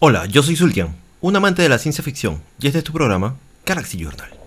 Hola, yo soy Sultian, un amante de la ciencia ficción, y este es tu programa, Galaxy Journal.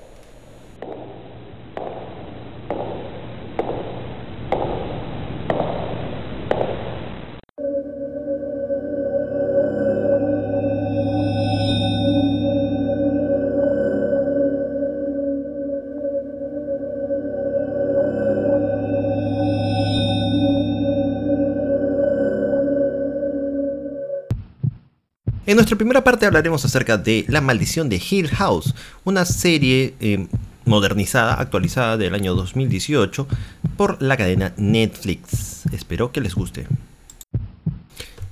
En nuestra primera parte hablaremos acerca de La maldición de Hill House, una serie eh, modernizada, actualizada del año 2018 por la cadena Netflix. Espero que les guste.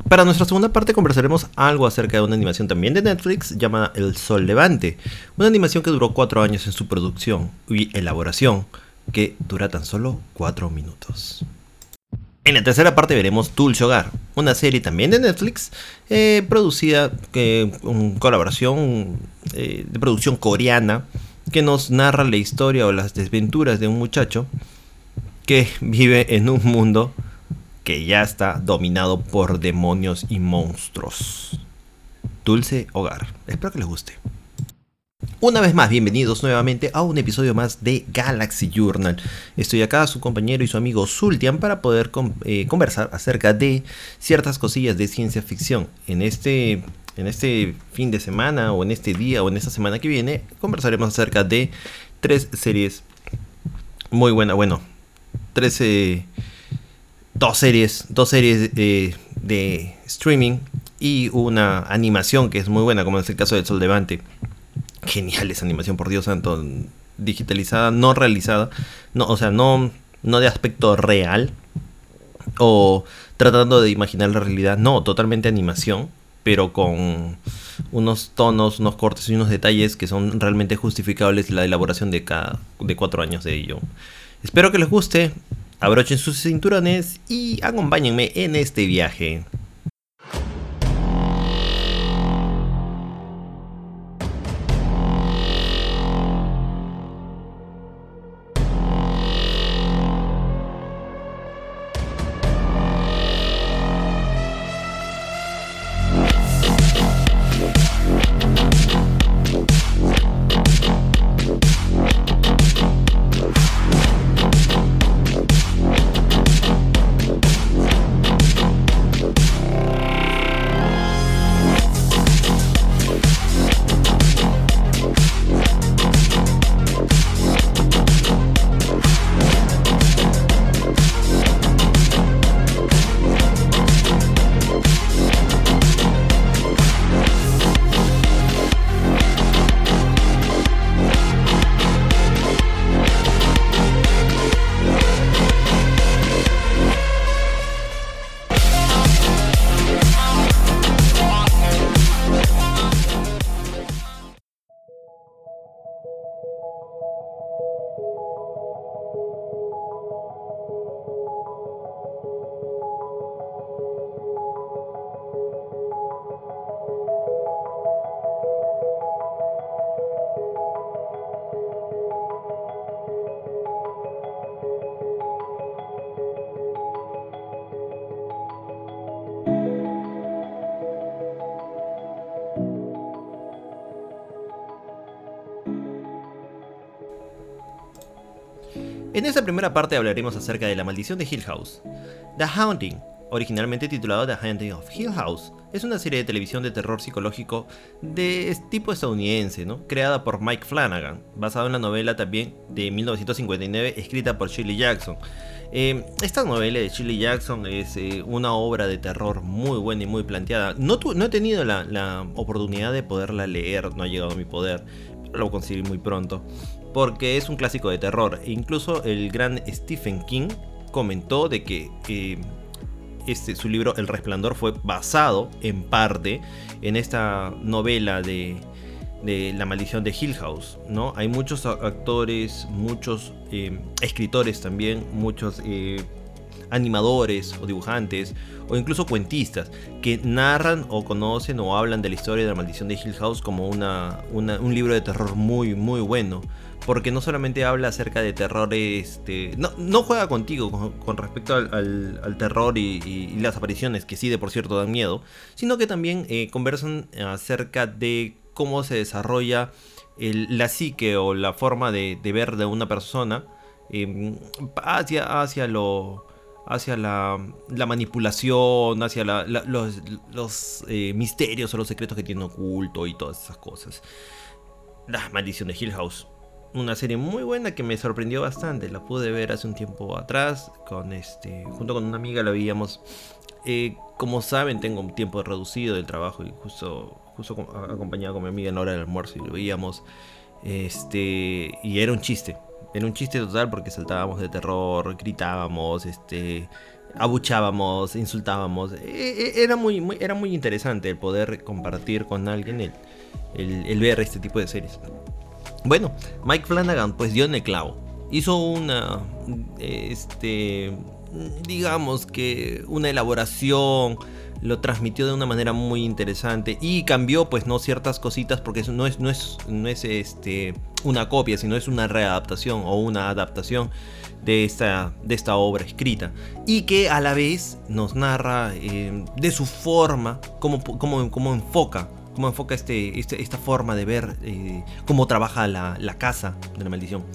Para nuestra segunda parte conversaremos algo acerca de una animación también de Netflix llamada El Sol Levante, una animación que duró 4 años en su producción y elaboración, que dura tan solo 4 minutos. En la tercera parte veremos Dulce Hogar, una serie también de Netflix, eh, producida eh, en colaboración de producción coreana, que nos narra la historia o las desventuras de un muchacho que vive en un mundo que ya está dominado por demonios y monstruos. Dulce Hogar. Espero que les guste. Una vez más, bienvenidos nuevamente a un episodio más de Galaxy Journal. Estoy acá, su compañero y su amigo Sultian, para poder eh, conversar acerca de ciertas cosillas de ciencia ficción. En este, en este fin de semana, o en este día, o en esta semana que viene, conversaremos acerca de tres series muy buenas. Bueno, tres. dos series, dos series eh, de streaming y una animación que es muy buena, como es el caso de Sol Levante genial esa animación, por Dios santo, digitalizada, no realizada, no, o sea, no, no de aspecto real o tratando de imaginar la realidad, no, totalmente animación, pero con unos tonos, unos cortes y unos detalles que son realmente justificables la elaboración de cada de cuatro años de ello. Espero que les guste, abrochen sus cinturones y acompáñenme en este viaje. En esta primera parte hablaremos acerca de la maldición de Hill House. The Haunting, originalmente titulado The Haunting of Hill House, es una serie de televisión de terror psicológico de tipo estadounidense, ¿no? creada por Mike Flanagan, basado en la novela también de 1959 escrita por Shirley Jackson. Eh, esta novela de Shirley Jackson es eh, una obra de terror muy buena y muy planteada. No, he tenido la, la, oportunidad de poderla leer, no ha llegado a mi poder, lo conseguí muy pronto porque es un clásico de terror. Incluso el gran Stephen King comentó de que este, su libro El Resplandor fue basado en parte en esta novela de, La maldición de Hill House. ¿no? Hay muchos actores, muchos eh, escritores también, muchos eh, animadores o dibujantes o incluso cuentistas que narran o conocen o hablan de la historia de la maldición de Hill House como una, un libro de terror muy muy bueno porque no solamente habla acerca de terror, este, no, no juega contigo con, respecto al, terror y, las apariciones, que sí de por cierto dan miedo, sino que también eh, conversan acerca de cómo se desarrolla la psique o la forma de, ver de una persona em, hacia, hacia lo hacia la, manipulación, hacia los, eh, misterios o los secretos que tiene oculto y todas esas cosas. La maldición de Hill House. Una serie muy buena que me sorprendió bastante. La pude ver hace un tiempo atrás. Con este. Junto con una amiga la veíamos. Eh, como saben, tengo un tiempo reducido del trabajo y justo, justo acompañado con mi amiga en hora del almuerzo y lo veíamos. Este. Y era un chiste era un chiste total porque saltábamos de terror, gritábamos, este, abuchábamos, insultábamos. E, e, era muy, muy, era muy interesante el poder compartir con alguien el, el, ver este tipo de series. Bueno, Mike Flanagan pues dio en el clavo. Hizo una, este, digamos que una elaboración lo transmitió de una manera muy interesante y cambió pues no ciertas cositas porque no es no es no es este una copia sino es una readaptación o una adaptación de esta, de esta obra escrita y que a la vez nos narra eh, de su forma cómo, cómo, cómo enfoca cómo enfoca este, este, esta forma de ver eh, cómo trabaja la, la casa de la maldición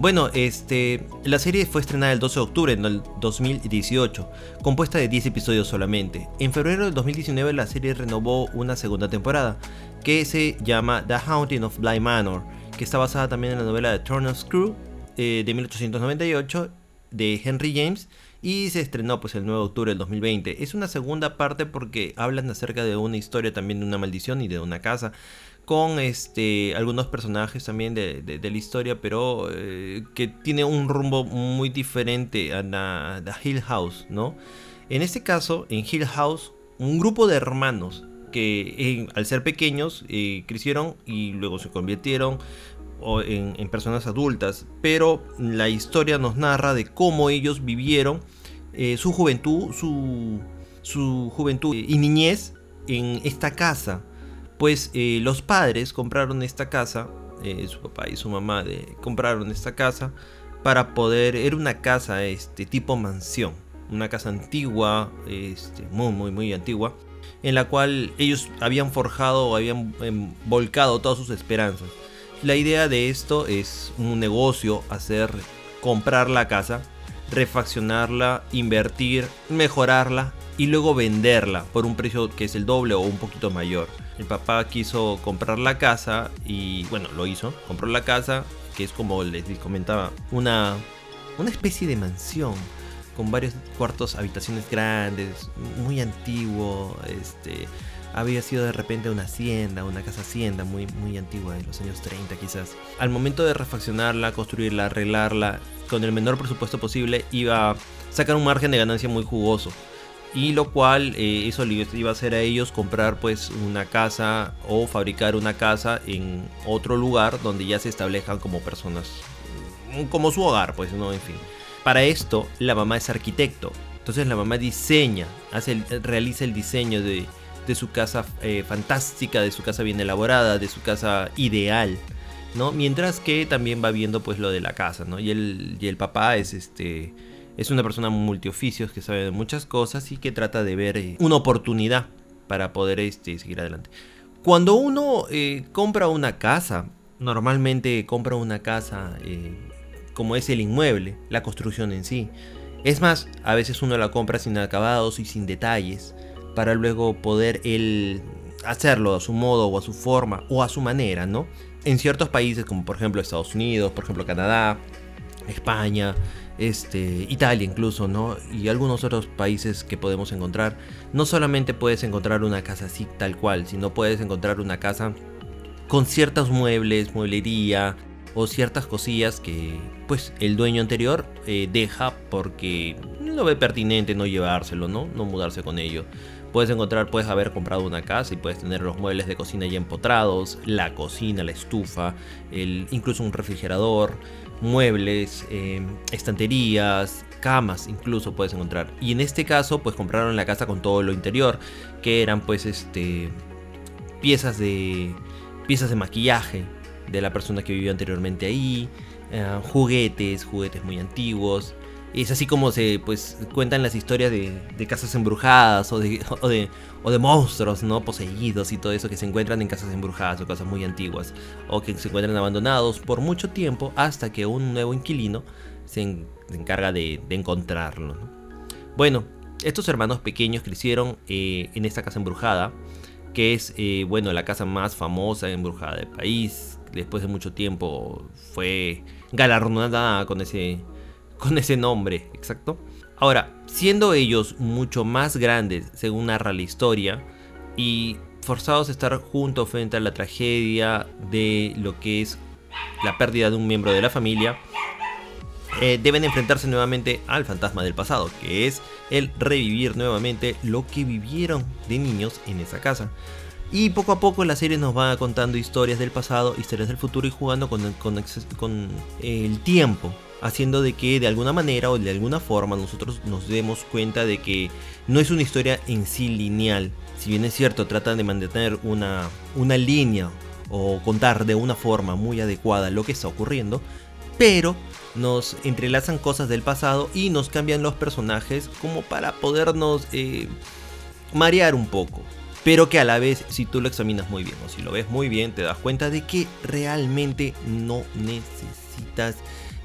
bueno, este, la serie fue estrenada el 12 de octubre del 2018, compuesta de 10 episodios solamente. En febrero del 2019 la serie renovó una segunda temporada, que se llama The Haunting of Bly Manor, que está basada también en la novela de Turner's Crew eh, de 1898 de Henry James y se estrenó pues el 9 de octubre del 2020. Es una segunda parte porque hablan acerca de una historia también de una maldición y de una casa con este, algunos personajes también de, la historia, pero eh, que tiene un rumbo muy diferente a la, Hill House, ¿no? En este caso, en Hill House, un grupo de hermanos que al ser pequeños eh, crecieron y luego se convirtieron en, personas adultas, pero la historia nos narra de cómo ellos vivieron eh, su juventud, su, juventud y niñez en esta casa pues eh, los padres compraron esta casa, eh, su papá y su mamá compraron esta casa para poder, era una casa este, tipo mansión, una casa antigua, este, muy, muy, muy antigua, en la cual ellos habían forjado o habían em, volcado todas sus esperanzas. La idea de esto es un negocio, hacer, comprar la casa, refaccionarla, invertir, mejorarla y luego venderla por un precio que es el doble o un poquito mayor. El papá quiso comprar la casa y bueno, lo hizo. Compró la casa, que es como les comentaba, una, una especie de mansión con varios cuartos, habitaciones grandes, muy antiguo. Este, había sido de repente una hacienda, una casa hacienda muy, muy antigua de los años 30 quizás. Al momento de refaccionarla, construirla, arreglarla, con el menor presupuesto posible, iba a sacar un margen de ganancia muy jugoso. Y lo cual eh, eso les iba a hacer a ellos comprar pues una casa o fabricar una casa en otro lugar donde ya se establezcan como personas mm, como su hogar pues no en fin. Para esto la mamá es arquitecto. Entonces la mamá diseña hace realiza el diseño de, de su casa eh, fantástica de su casa bien elaborada de su casa ideal no mientras que también va viendo pues lo de la casa no y el, y el papá es este es una persona multioficios que sabe de muchas cosas y que trata de ver eh, una oportunidad para poder este, seguir adelante. Cuando uno eh, compra una casa, normalmente compra una casa como es el inmueble, la construcción en sí. Es más, a veces uno la compra sin acabados y sin detalles para luego poder él hacerlo a su modo o a su forma o a su manera, ¿no? En ciertos países como por ejemplo Estados Unidos, por ejemplo Canadá, España, este, Italia incluso, ¿no? Y algunos otros países que podemos encontrar. No solamente puedes encontrar una casa así tal cual, sino puedes encontrar una casa con ciertos muebles, mueblería o ciertas cosillas que pues el dueño anterior eh, deja porque no ve pertinente no llevárselo, ¿no? No mudarse con ello. Puedes encontrar, puedes haber comprado una casa y puedes tener los muebles de cocina ya empotrados, la cocina, la estufa, el, incluso un refrigerador, muebles, em, estanterías, camas incluso puedes encontrar. Y en este caso pues compraron la casa con todo lo interior, que eran pues este piezas de piezas de maquillaje, de la persona que vivió anteriormente ahí, eh, juguetes, juguetes muy antiguos. Es así como se pues cuentan las historias de, casas embrujadas o de, o de, o de monstruos, ¿no? Poseídos y todo eso que se encuentran en casas embrujadas o casas muy antiguas. O que se encuentran abandonados por mucho tiempo hasta que un nuevo inquilino se, encarga de, encontrarlo. Bueno, estos hermanos pequeños crecieron eh, en esta casa embrujada, que es, eh, bueno, la casa más famosa embrujada del país. Después de mucho tiempo fue galardonada con ese, con ese nombre, exacto. Ahora, siendo ellos mucho más grandes, según narra la historia, y forzados a estar juntos frente a la tragedia de lo que es la pérdida de un miembro de la familia, eh, deben enfrentarse nuevamente al fantasma del pasado, que es el revivir nuevamente lo que vivieron de niños en esa casa. Y poco a poco la serie nos va contando historias del pasado, historias del futuro y jugando con, el tiempo, haciendo de que de alguna manera o de alguna forma nosotros nos demos cuenta de que no es una historia en sí lineal. Si bien es cierto, tratan de mantener una, una línea o contar de una forma muy adecuada lo que está ocurriendo, pero nos entrelazan cosas del pasado y nos cambian los personajes como para podernos eh, marear un poco. Pero que a la vez, si tú lo examinas muy bien o si lo ves muy bien, te das cuenta de que realmente no necesitas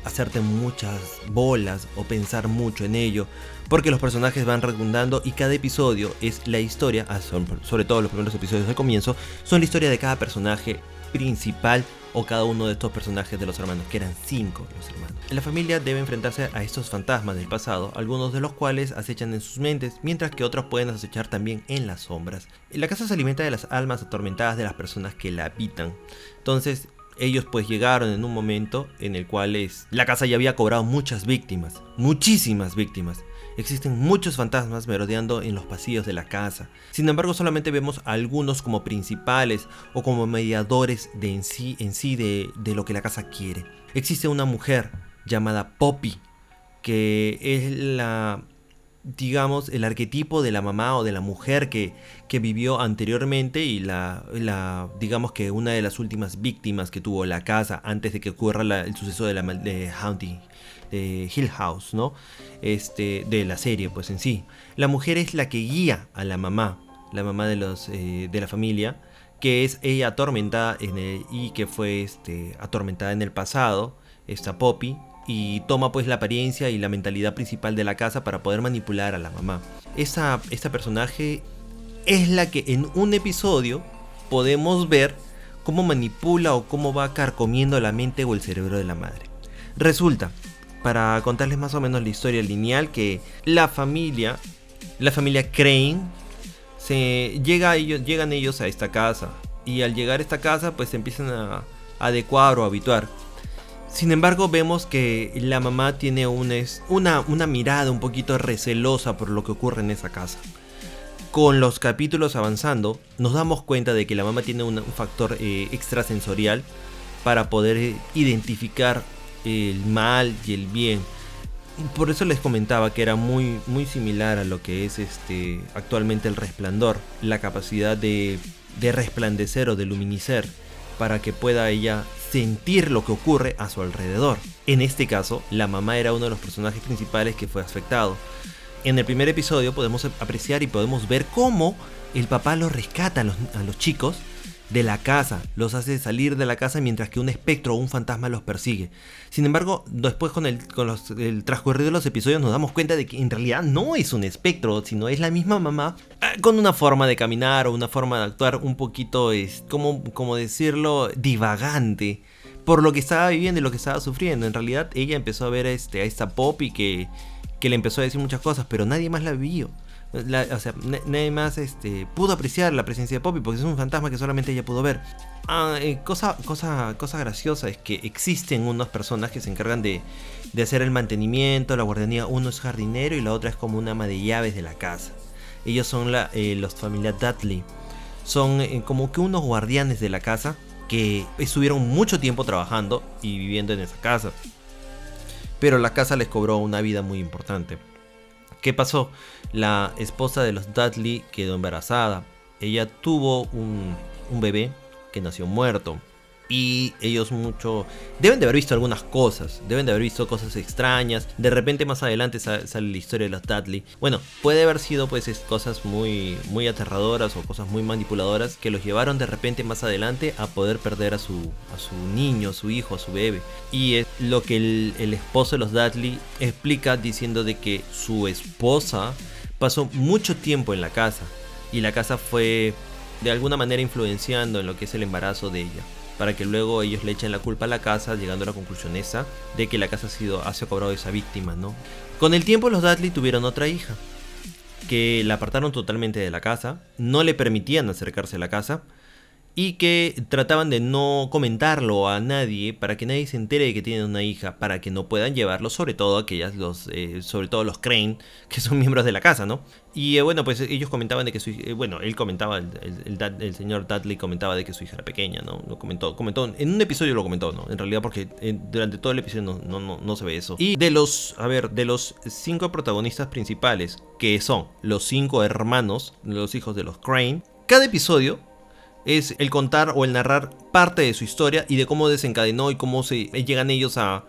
hacerte muchas bolas o pensar mucho en ello, porque los personajes van redundando y cada episodio es la historia, ah, sobre todo los primeros episodios del comienzo, son la historia de cada personaje principal o cada uno de estos personajes de los hermanos, que eran cinco los hermanos. La familia debe enfrentarse a estos fantasmas del pasado, algunos de los cuales acechan en sus mentes, mientras que otros pueden acechar también en las sombras. La casa se alimenta de las almas atormentadas de las personas que la habitan. Entonces, ellos pues llegaron en un momento en el cual es, la casa ya había cobrado muchas víctimas, muchísimas víctimas. Existen muchos fantasmas merodeando en los pasillos de la casa. Sin embargo, solamente vemos a algunos como principales o como mediadores de en sí, en sí de, de lo que la casa quiere. Existe una mujer llamada Poppy, que es la digamos, el arquetipo de la mamá o de la mujer que, que vivió anteriormente y la, digamos que una de las últimas víctimas que tuvo la casa antes de que ocurra el suceso de la de Hill House, ¿no? Este, de la serie, pues en sí. La mujer es la que guía a la mamá, la mamá de, los, eh, de la familia, que es ella atormentada en el, y que fue este, atormentada en el pasado, esta Poppy, y toma pues la apariencia y la mentalidad principal de la casa para poder manipular a la mamá. Esta, esta personaje es la que en un episodio podemos ver cómo manipula o cómo va carcomiendo la mente o el cerebro de la madre. Resulta, para contarles más o menos la historia lineal, que la familia, la familia Crane, se llega ellos, llegan ellos a esta casa y al llegar a esta casa pues se empiezan a adecuar o habituar sin embargo, vemos que la mamá tiene una, una, mirada un poquito recelosa por lo que ocurre en esa casa. Con los capítulos avanzando, nos damos cuenta de que la mamá tiene un, factor eh, extrasensorial para poder identificar el mal y el bien. Por eso les comentaba que era muy, muy similar a lo que es este, actualmente el resplandor, la capacidad de, de resplandecer o de luminecer para que pueda ella sentir lo que ocurre a su alrededor. En este caso, la mamá era uno de los personajes principales que fue afectado. En el primer episodio podemos apreciar y podemos ver cómo el papá los rescata a los, chicos de la casa, los hace salir de la casa mientras que un espectro o un fantasma los persigue. Sin embargo, después con, el, con el transcurrir de los episodios nos damos cuenta de que en realidad no es un espectro, sino es la misma mamá eh, con una forma de caminar o una forma de actuar un poquito, es, como, como decirlo, divagante por lo que estaba viviendo y lo que estaba sufriendo. En realidad ella empezó a ver a, este, a esta Poppy que, que le empezó a decir muchas cosas, pero nadie más la sea, nadie más este, pudo apreciar la presencia de Poppy porque es un fantasma que solamente ella pudo ver. Ah, eh, cosa, cosa, cosa graciosa es que existen unas personas que se encargan de, de hacer el mantenimiento, la guardería. Uno es jardinero y la otra es como una ama de llaves de la casa. Ellos son la, eh, los familia Dudley. Son eh, como que unos guardianes de la casa que estuvieron mucho tiempo trabajando y viviendo en esa casa. Pero la casa les cobró una vida muy importante. ¿Qué pasó? La esposa de los Dudley quedó embarazada. Ella tuvo un, bebé que nació muerto. Y ellos mucho deben de haber visto algunas cosas, deben de haber visto cosas extrañas. De repente más adelante sale, la historia de los Dudley. Bueno, puede haber sido pues cosas muy muy aterradoras o cosas muy manipuladoras que los llevaron de repente más adelante a poder perder a su a su niño, a su hijo, a su bebé. Y es lo que el, el esposo de los Dudley explica diciendo de que su esposa pasó mucho tiempo en la casa y la casa fue de alguna manera influenciando en lo que es el embarazo de ella para que luego ellos le echen la culpa a la casa, llegando a la conclusión esa de que la casa ha sido ha cobrado esa víctima, ¿no? Con el tiempo los Dudley tuvieron otra hija, que la apartaron totalmente de la casa, no le permitían acercarse a la casa, y que trataban de no comentarlo a nadie para que nadie se entere de que tienen una hija, para que no puedan llevarlo, sobre todo aquellas, los, eh, sobre todo los Crane, que son miembros de la casa, ¿no? Y eh, bueno, pues ellos comentaban de que su eh, bueno, él comentaba, el, el, señor Dudley comentaba de que su hija era pequeña, ¿no? Lo comentó, comentó, en un episodio lo comentó, ¿no? En realidad porque durante todo el episodio no, no, no, no se ve eso. Y de los, a ver, de los cinco protagonistas principales, que son los cinco hermanos, los hijos de los Crane, cada episodio es el contar o el narrar parte de su historia y de cómo desencadenó y cómo se llegan ellos a,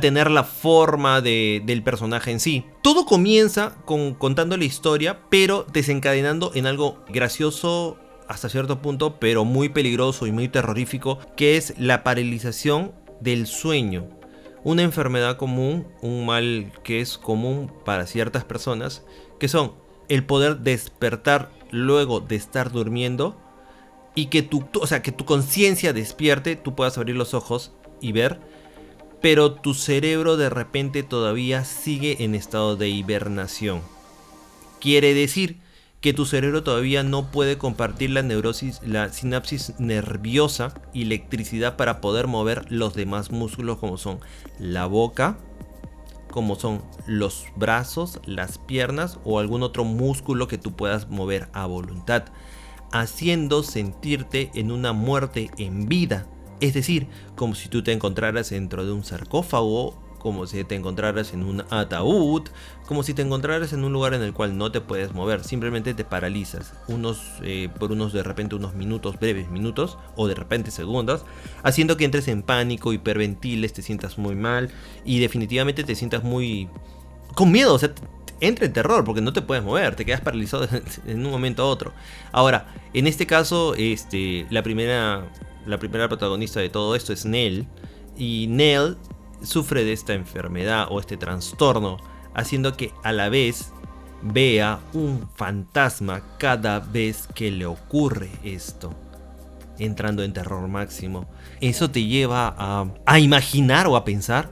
tener la forma del personaje en sí. Todo comienza con contando la historia, pero desencadenando en algo gracioso hasta cierto punto, pero muy peligroso y muy terrorífico, que es la paralización del sueño. Una enfermedad común, un mal que es común para ciertas personas, que son el poder despertar luego de estar durmiendo y que tu, o sea, tu conciencia despierte, tú puedas abrir los ojos y ver, pero tu cerebro de repente todavía sigue en estado de hibernación. Quiere decir que tu cerebro todavía no puede compartir la neurosis, la sinapsis nerviosa y electricidad para poder mover los demás músculos como son la boca, como son los brazos, las piernas o algún otro músculo que tú puedas mover a voluntad haciendo sentirte en una muerte en vida. Es decir, como si tú te encontraras dentro de un sarcófago, como si te encontraras en un ataúd, como si te encontraras en un lugar en el cual no te puedes mover, simplemente te paralizas unos, eh, por unos de repente unos minutos, breves minutos, o de repente segundos, haciendo que entres en pánico, hiperventiles, te sientas muy mal y definitivamente te sientas muy con miedo, o sea, entra en terror porque no te puedes mover, te quedas paralizado en un momento a otro. Ahora, en este caso, este, la, primera, la primera protagonista de todo esto es Nell. Y Nell sufre de esta enfermedad o este trastorno, haciendo que a la vez vea un fantasma cada vez que le ocurre esto. Entrando en terror máximo. Eso te lleva a, a imaginar o a pensar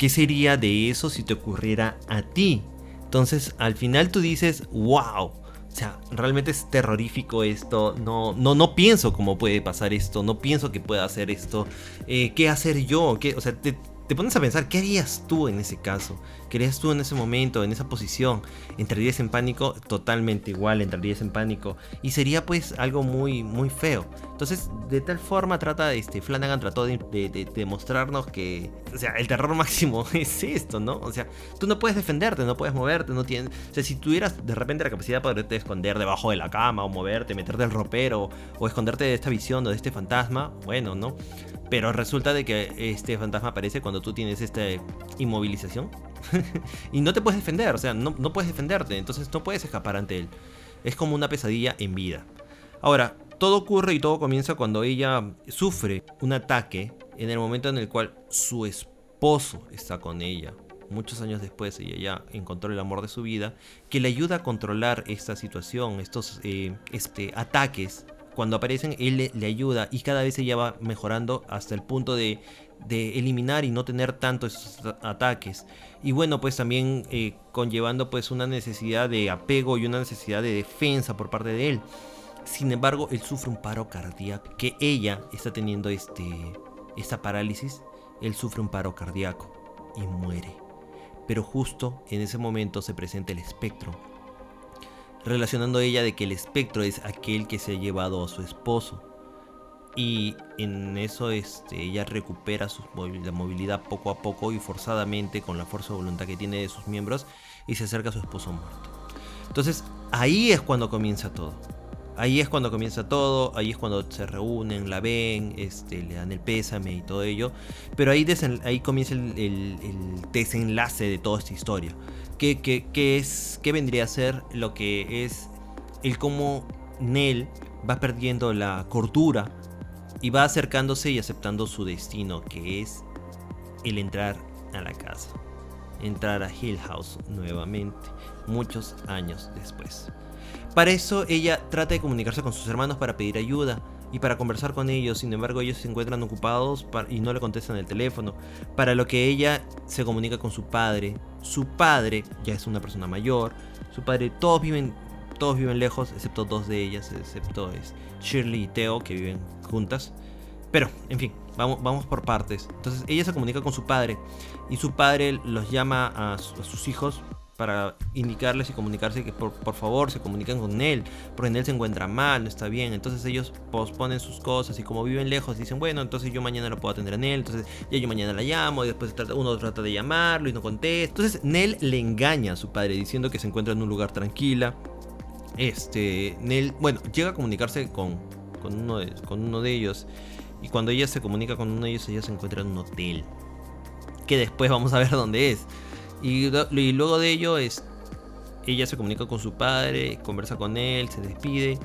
qué sería de eso si te ocurriera a ti. Entonces, al final tú dices, wow. O sea, realmente es terrorífico esto. No, no, no pienso cómo puede pasar esto. No pienso que pueda hacer esto. Eh, ¿Qué hacer yo? ¿Qué, o sea, te, te pones a pensar, ¿qué harías tú en ese caso? ¿Qué harías tú en ese momento, en esa posición? ¿Entrarías en pánico? Totalmente igual, entrarías en pánico. Y sería pues algo muy, muy feo. Entonces, de tal forma trata, este, Flanagan trató de, de, mostrarnos que, o sea, el terror máximo es esto, ¿no? O sea, tú no puedes defenderte, no puedes moverte, no tienes... O sea, si tuvieras de repente la capacidad de poderte esconder debajo de la cama o moverte, meterte el ropero o esconderte de esta visión o de este fantasma, bueno, ¿no? Pero resulta de que este fantasma aparece cuando tú tienes esta inmovilización y no te puedes defender, o sea, no, no puedes defenderte, entonces no puedes escapar ante él. Es como una pesadilla en vida. Ahora, todo ocurre y todo comienza cuando ella sufre un ataque en el momento en el cual su esposo está con ella. Muchos años después ella ya encontró el amor de su vida que le ayuda a controlar esta situación, estos eh, este, ataques cuando aparecen, él le, ayuda y cada vez ella va mejorando hasta el punto de, eliminar y no tener tantos ataques. Y bueno, pues también eh, conllevando pues una necesidad de apego y una necesidad de defensa por parte de él. Sin embargo, él sufre un paro cardíaco, que ella está teniendo este, esta parálisis, él sufre un paro cardíaco y muere. Pero justo en ese momento se presenta el espectro relacionando ella de que el espectro es aquel que se ha llevado a su esposo. Y en eso este, ella recupera su la movilidad poco a poco y forzadamente con la fuerza de voluntad que tiene de sus miembros y se acerca a su esposo muerto. Entonces ahí es cuando comienza todo. ahí es cuando comienza todo, ahí es cuando se reúnen, la ven, este, le dan el pésame y todo ello. Pero ahí, ahí comienza el, desenlace de toda esta historia. Que, es, que vendría a ser lo que es el cómo Nell va perdiendo la cordura y va acercándose y aceptando su destino, que es el entrar a la casa. Entrar a Hill House nuevamente, muchos años después. Para eso ella trata de comunicarse con sus hermanos para pedir ayuda y para conversar con ellos, sin embargo ellos se encuentran ocupados y no le contestan el teléfono, para lo que ella se comunica con su padre. Su padre ya es una persona mayor, su padre, todos viven, todos viven lejos, excepto dos de ellas, excepto es Shirley y Theo, que viven juntas. Pero, en fin, vamos, vamos por partes. Entonces ella se comunica con su padre y su padre los llama a, sus hijos para indicarles y comunicarse que por, favor se comuniquen con él, porque él se encuentra mal, no está bien. Entonces ellos posponen sus cosas y como viven lejos dicen, bueno, entonces yo mañana lo puedo atender a Nell, entonces ya yo mañana la llamo y después uno trata de llamarlo y no contesta. Entonces Nell le engaña a su padre diciendo que se encuentra en un lugar tranquila. Este, Nell, bueno, llega a comunicarse con, con, uno, de, con uno de ellos y cuando ella se comunica con uno de ellos, ella se encuentra en un hotel. Que después vamos a ver dónde es. Y, luego de ello es. Ella se comunica con su padre, conversa con él, se despide.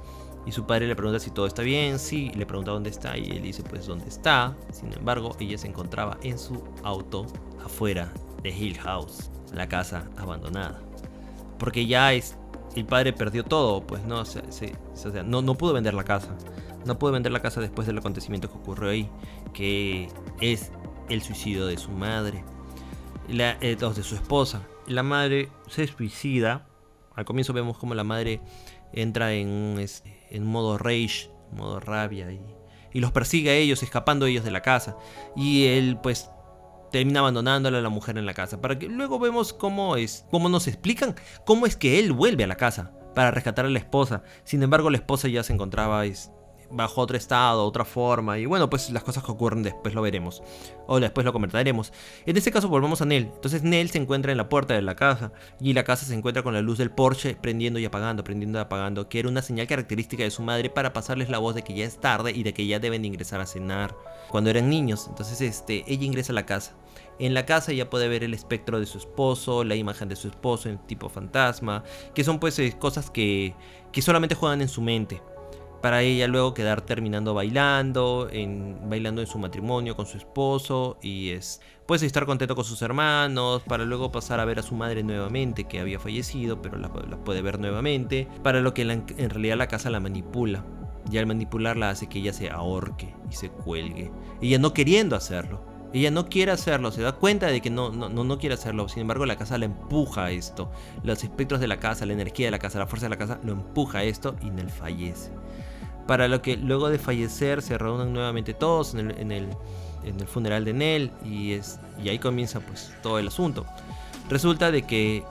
Y su padre le pregunta si todo está bien, sí, le pregunta dónde está y él dice pues dónde está. Sin embargo, ella se encontraba en su auto afuera de Hill House, la casa abandonada. Porque ya es, el padre perdió todo, pues no, o sea, no, no pudo vender la casa no pudo vender la casa después del acontecimiento que ocurrió ahí, que es el suicidio de su madre, la, eh, de su esposa. La madre se suicida. Al comienzo vemos como la madre entra en, en modo rage, modo rabia y, y los persigue a ellos, escapando ellos de la casa. Y él pues termina abandonándola a la mujer en la casa. Para que luego vemos cómo es, cómo nos explican cómo es que él vuelve a la casa para rescatar a la esposa. Sin embargo, la esposa ya se encontraba bajo otro estado, otra forma. Y bueno, pues las cosas que ocurren después lo veremos. O después lo comentaremos. En este caso volvemos a Nell. Entonces Nell se encuentra en la puerta de la casa. Y la casa se encuentra con la luz del Porsche prendiendo y apagando, prendiendo y apagando. Que era una señal característica de su madre para pasarles la voz de que ya es tarde y de que ya deben ingresar a cenar. Cuando eran niños. Entonces este, ella ingresa a la casa. En la casa ya puede ver el espectro de su esposo, la imagen de su esposo en tipo fantasma, que son pues eh, cosas que, que solamente juegan en su mente para ella luego quedar terminando bailando, en, bailando en su matrimonio con su esposo y es pues estar contento con sus hermanos, para luego pasar a ver a su madre nuevamente que había fallecido, pero la, puede ver nuevamente, para lo que en realidad la casa la manipula. Y al manipularla hace que ella se ahorque y se cuelgue. Ella no queriendo hacerlo. Ella no quiere hacerlo, se da cuenta de que no, no, no quiere hacerlo. Sin embargo, la casa la empuja a esto. Los espectros de la casa, la energía de la casa, la fuerza de la casa lo empuja a esto y Nell fallece para lo que luego de fallecer se reúnen nuevamente todos en el, funeral de Nell y, es, y ahí comienza pues todo el asunto. Resulta de que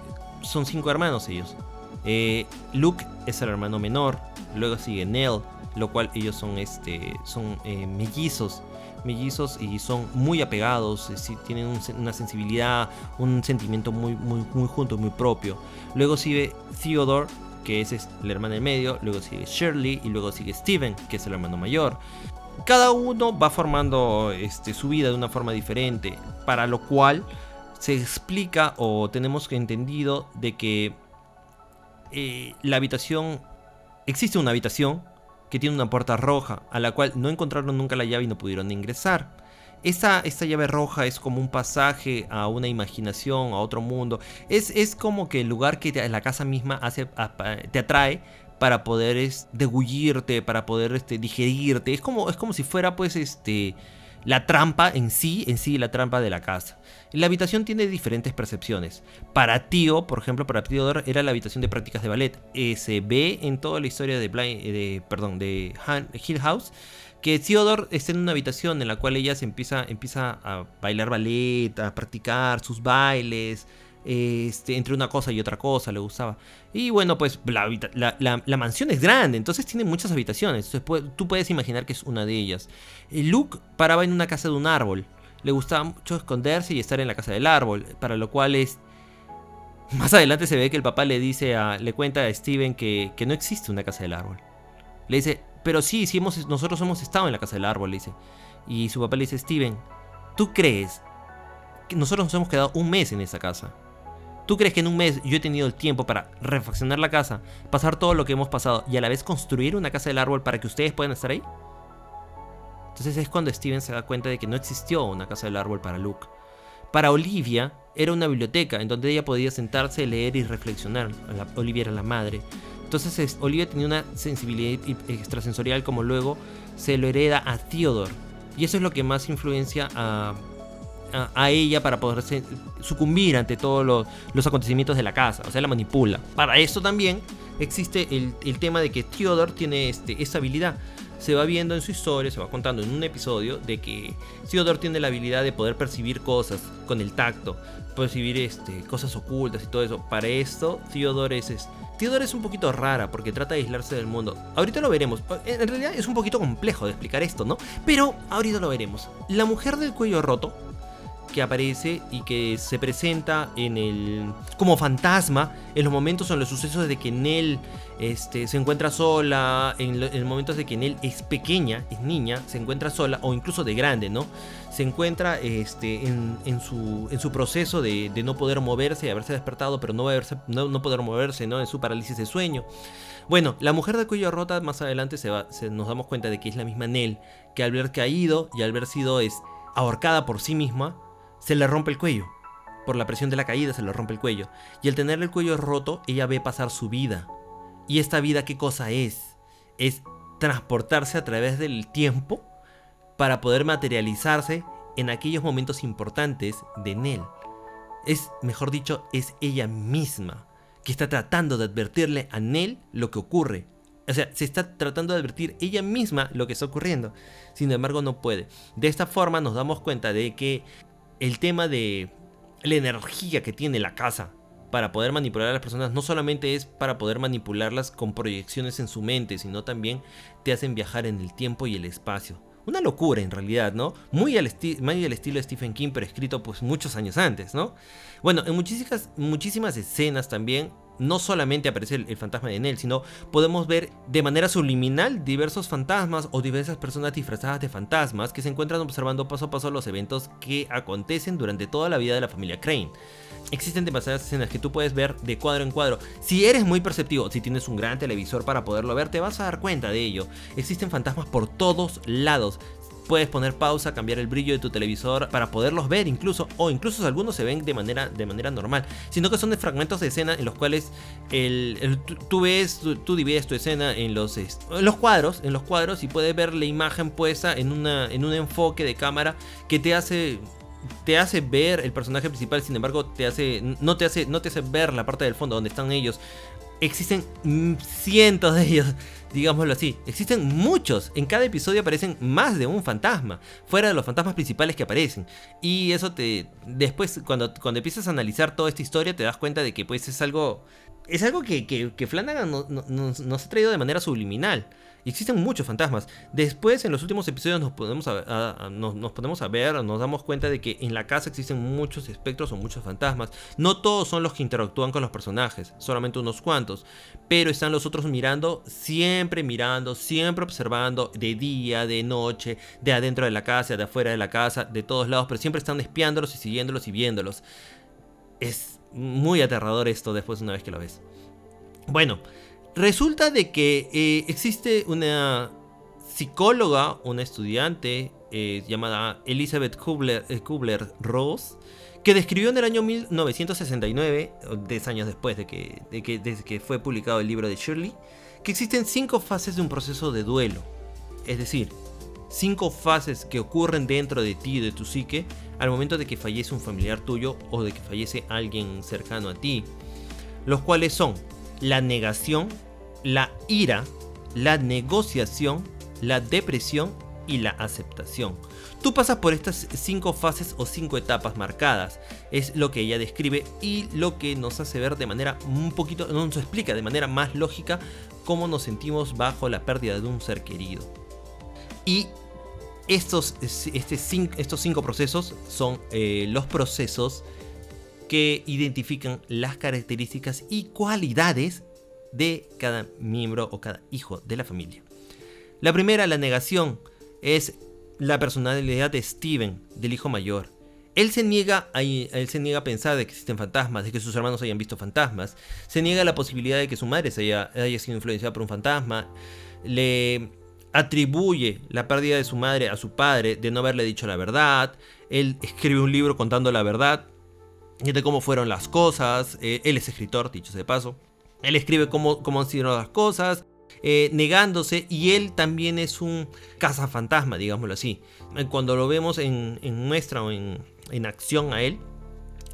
son cinco hermanos ellos. Eh, Luke es el hermano menor, luego sigue Nell, lo cual ellos son, este, son eh, mellizos mellizos y son muy apegados, tienen una sensibilidad, un sentimiento muy, muy, muy junto, muy propio. Luego sigue Theodore, que es el hermano en medio, luego sigue Shirley y luego sigue Steven, que es el hermano mayor. Cada uno va formando este, su vida de una forma diferente, para lo cual se explica o tenemos entendido de que eh, la habitación, existe una habitación que tiene una puerta roja, a la cual no encontraron nunca la llave y no pudieron ingresar. Esta, llave roja es como un pasaje a una imaginación, a otro mundo. Es, es como que el lugar que la casa misma hace, te atrae para poder degullirte, para poder este, digerirte. Es como, es como si fuera pues este la trampa en sí, en sí la trampa de la casa. La habitación tiene diferentes percepciones. Para Tío, por ejemplo, para Theodore era la habitación de prácticas de ballet. Eh, se ve en toda la historia de, de, perdón, de Hill House que Theodore está en una habitación en la cual ella se empieza, empieza a bailar ballet, a practicar sus bailes, este, entre una cosa y otra cosa, le gustaba. Y bueno, pues la, mansión es grande, entonces tiene muchas habitaciones. Entonces, tú puedes imaginar que es una de ellas. Luke paraba en una casa de un árbol. Le gustaba mucho esconderse y estar en la casa del árbol, para lo cual es... Más adelante se ve que el papá le dice le cuenta a Steven que, que no existe una casa del árbol Le dice, pero sí, sí hemos, nosotros hemos estado en la casa del árbol, dice. Y su papá le dice, Steven, ¿tú crees que nosotros nos hemos quedado un mes en esa casa? ¿Tú crees que en un mes yo he tenido el tiempo para refaccionar la casa, pasar todo lo que hemos pasado y a la vez construir una casa del árbol para que ustedes puedan estar ahí? Entonces es cuando Steven se da cuenta de que no existió una casa del árbol para Luke. Para Olivia era una biblioteca en donde ella podía sentarse, leer y reflexionar. Olivia era la madre. Entonces Olivia tenía una sensibilidad extrasensorial como luego se lo hereda a Theodore. Y eso es lo que más influencia a, a, ella para poder sucumbir ante todos los, los, acontecimientos de la casa. O sea, la manipula. Para esto también existe el, el tema de que Theodore tiene este, esta habilidad se va viendo en su historia, se va contando en un episodio de que Theodore tiene la habilidad de poder percibir cosas con el tacto, percibir este, cosas ocultas y todo eso. Para esto, Theodore es, es, es un poquito rara porque trata de aislarse del mundo. Ahorita lo veremos. En realidad es un poquito complejo de explicar esto, ¿no? Pero ahorita lo veremos. La mujer del cuello roto que aparece y que se presenta en el como fantasma en los momentos en los sucesos de que Nell este, se encuentra sola, en, los momentos de que Nell es pequeña, es niña, se encuentra sola o incluso de grande, ¿no? Se encuentra este, en, su, en su proceso de, no poder moverse, de haberse despertado, pero no, no, poder moverse, ¿no? En su parálisis de sueño. Bueno, la mujer de cuello rota más adelante se va, nos damos cuenta de que es la misma Nell, que al haber caído y al haber sido es, ahorcada por sí misma, se le rompe el cuello. Por la presión de la caída se le rompe el cuello. Y al tener el cuello roto, ella ve pasar su vida. ¿Y esta vida qué cosa es? Es transportarse a través del tiempo para poder materializarse en aquellos momentos importantes de Nell. Es, mejor dicho, es ella misma que está tratando de advertirle a Nell lo que ocurre. O sea, se está tratando de advertir ella misma lo que está ocurriendo. Sin embargo, no puede. De esta forma nos damos cuenta de que el tema de la energía que tiene la casa para poder manipular a las personas no solamente es para poder manipularlas con proyecciones en su mente, sino también te hacen viajar en el tiempo y el espacio. Una locura en realidad, ¿no? Muy al, al estilo de Stephen King, pero escrito pues muchos años antes, ¿no? Bueno, en muchísimas, muchísimas escenas también no solamente aparece el, fantasma de Nell, sino podemos ver de manera subliminal diversos fantasmas o diversas personas disfrazadas de fantasmas que se encuentran observando paso a paso los eventos que acontecen durante toda la vida de la familia Crane. Existen demasiadas escenas que tú puedes ver de cuadro en cuadro. Si eres muy perceptivo, si tienes un gran televisor para poderlo ver, te vas a dar cuenta de ello. Existen fantasmas por todos lados. Puedes poner pausa, cambiar el brillo de tu televisor para poderlos ver incluso, o incluso algunos se ven de manera, de manera normal, sino que son de fragmentos de escena en los cuales el, tú, ves, tú, divides tu escena en los, los cuadros, en los cuadros y puedes ver la imagen puesta en, una, en un enfoque de cámara que te hace te hace ver el personaje principal, sin embargo, te hace, no, te hace, no te hace ver la parte del fondo donde están ellos. Existen cientos de ellos digámoslo así. Existen muchos, en cada episodio aparecen más de un fantasma, fuera de los fantasmas principales que aparecen. Y eso te después cuando cuando empiezas a analizar toda esta historia te das cuenta de que pues es algo es algo que, que, Flanagan nos ha traído de manera subliminal. Existen muchos fantasmas. Después, en los últimos episodios, nos podemos, a, nos, podemos a ver, nos damos cuenta de que en la casa existen muchos espectros o muchos fantasmas. No todos son los que interactúan con los personajes, solamente unos cuantos. Pero están los otros mirando, siempre mirando, siempre observando, de día, de noche, de adentro de la casa, de afuera de la casa, de todos lados, pero siempre están espiándolos y siguiéndolos y viéndolos. Es muy aterrador esto después una vez que lo ves. Bueno, Resulta de que eh, existe una psicóloga, una estudiante eh, llamada Elizabeth eh, Kubler-Ross, que describió en el año 1969, 10 años después de que, que fue publicado el libro de Shirley, que existen cinco fases de un proceso de duelo. Es decir, cinco fases que ocurren dentro de ti, de tu psique, al momento de que fallece un familiar tuyo o de que fallece alguien cercano a ti. Los cuales son la negación, la ira, la negociación, la depresión y la aceptación. Tú pasas por estas cinco fases o cinco etapas marcadas. Es lo que ella describe y lo que nos hace ver de manera un poquito, nos explica de manera más lógica cómo nos sentimos bajo la pérdida de un ser querido. Y estos, este estos cinco procesos son eh, los procesos que identifican las características y cualidades de cada miembro o cada hijo de la familia. La primera, la negación, es la personalidad de Steven, del hijo mayor. Él se, niega a, él se niega a pensar de que existen fantasmas, de que sus hermanos hayan visto fantasmas. Se niega a la posibilidad de que su madre haya, haya sido influenciada por un fantasma. Le atribuye la pérdida de su madre a su padre de no haberle dicho la verdad. Él escribe un libro contando la verdad de cómo fueron las cosas. Eh, él es escritor, dicho de paso. Él escribe cómo, cómo han sido las cosas. Eh, negándose y él también es un cazafantasma, digámoslo así. Eh, cuando lo vemos en, en muestra o en, en acción a él,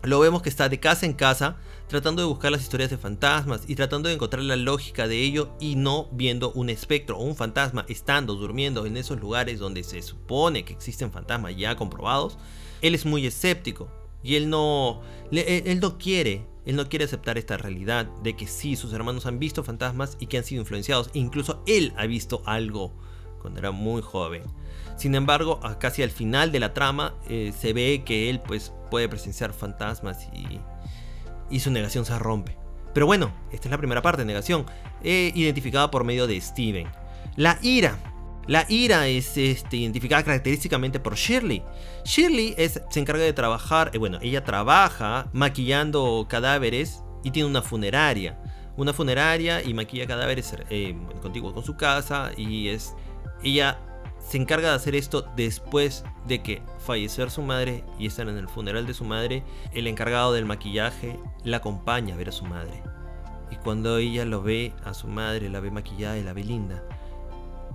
lo vemos que está de casa en casa tratando de buscar las historias de fantasmas y tratando de encontrar la lógica de ello y no viendo un espectro o un fantasma estando durmiendo en esos lugares donde se supone que existen fantasmas ya comprobados. Él es muy escéptico y él no, él no quiere, él no quiere aceptar esta realidad de que sí, sus hermanos han visto fantasmas y que han sido influenciados. incluso él ha visto algo cuando era muy joven. Sin embargo, casi al final de la trama eh, se ve que él pues puede presenciar fantasmas y y su negación se rompe. Pero bueno, esta es la primera parte, negación, eh, identificada por medio de Steven. La ira. La ira es este, identificada característicamente por Shirley. Shirley es, se encarga de trabajar, eh, bueno, ella trabaja maquillando cadáveres y tiene una funeraria. Una funeraria y maquilla cadáveres eh, contigo con su casa y es... Ella se encarga de hacer esto después de que fallecer su madre y estar en el funeral de su madre, el encargado del maquillaje la acompaña a ver a su madre. Y cuando ella lo ve a su madre, la ve maquillada y la ve linda.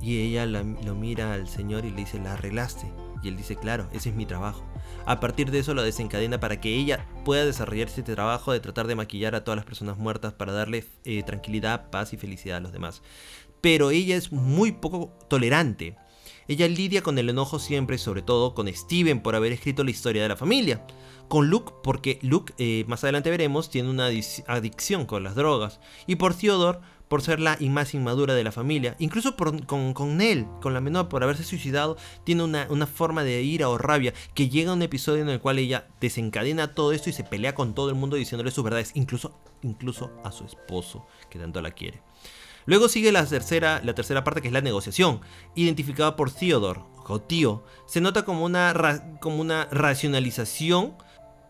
Y ella lo mira al Señor y le dice, la arreglaste. Y él dice, claro, ese es mi trabajo. A partir de eso lo desencadena para que ella pueda desarrollar este trabajo de tratar de maquillar a todas las personas muertas para darle eh, tranquilidad, paz y felicidad a los demás. Pero ella es muy poco tolerante ella lidia con el enojo siempre, sobre todo con Steven por haber escrito la historia de la familia. Con Luke, porque Luke, eh, más adelante veremos, tiene una adicción con las drogas. Y por Theodore, por ser la más inmadura de la familia. Incluso con, con Nell, con la menor, por haberse suicidado, tiene una, una, forma de ira o rabia que llega a un episodio en el cual ella desencadena todo esto y se pelea con todo el mundo diciéndole sus verdades, incluso, incluso a su esposo, que tanto la quiere. Luego sigue la tercera, la tercera parte que es la negociación, identificada por Theodore, o tío. Se nota como una, como una racionalización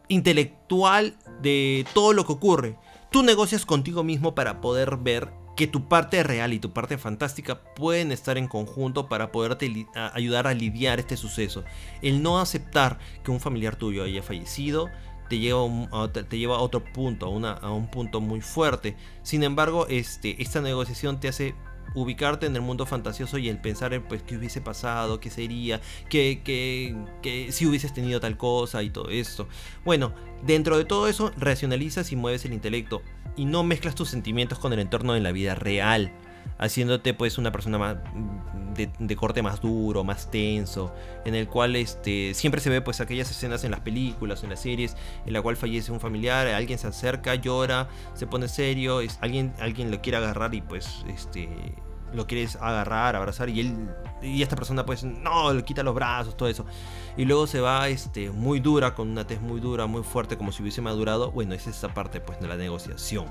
intelectual de todo lo que ocurre. Tú negocias contigo mismo para poder ver que tu parte real y tu parte fantástica pueden estar en conjunto para poderte ayudar a lidiar este suceso. El no aceptar que un familiar tuyo haya fallecido te lleva, a, otro punto, a, una, a un punto muy fuerte. Sin embargo, este, esta negociación te hace ubicarte en el mundo fantasioso y el pensar en pues qué hubiese pasado, qué sería, que, que, si hubieses tenido tal cosa y todo esto. Bueno, dentro de todo eso racionalizas y mueves el intelecto y no mezclas tus sentimientos con el entorno de la vida real haciéndote pues una persona más de, corte más duro, más tenso, en el cual este, siempre se ve pues aquellas escenas en las películas, en las series, en la cual fallece un familiar, alguien se acerca, llora, se pone serio, es, alguien, alguien lo quiere agarrar y pues este lo quieres agarrar, abrazar y él y esta persona pues no, le quita los brazos, todo eso. Y luego se va este muy dura con una tez muy dura, muy fuerte como si hubiese madurado. Bueno, es esa parte pues de la negociación.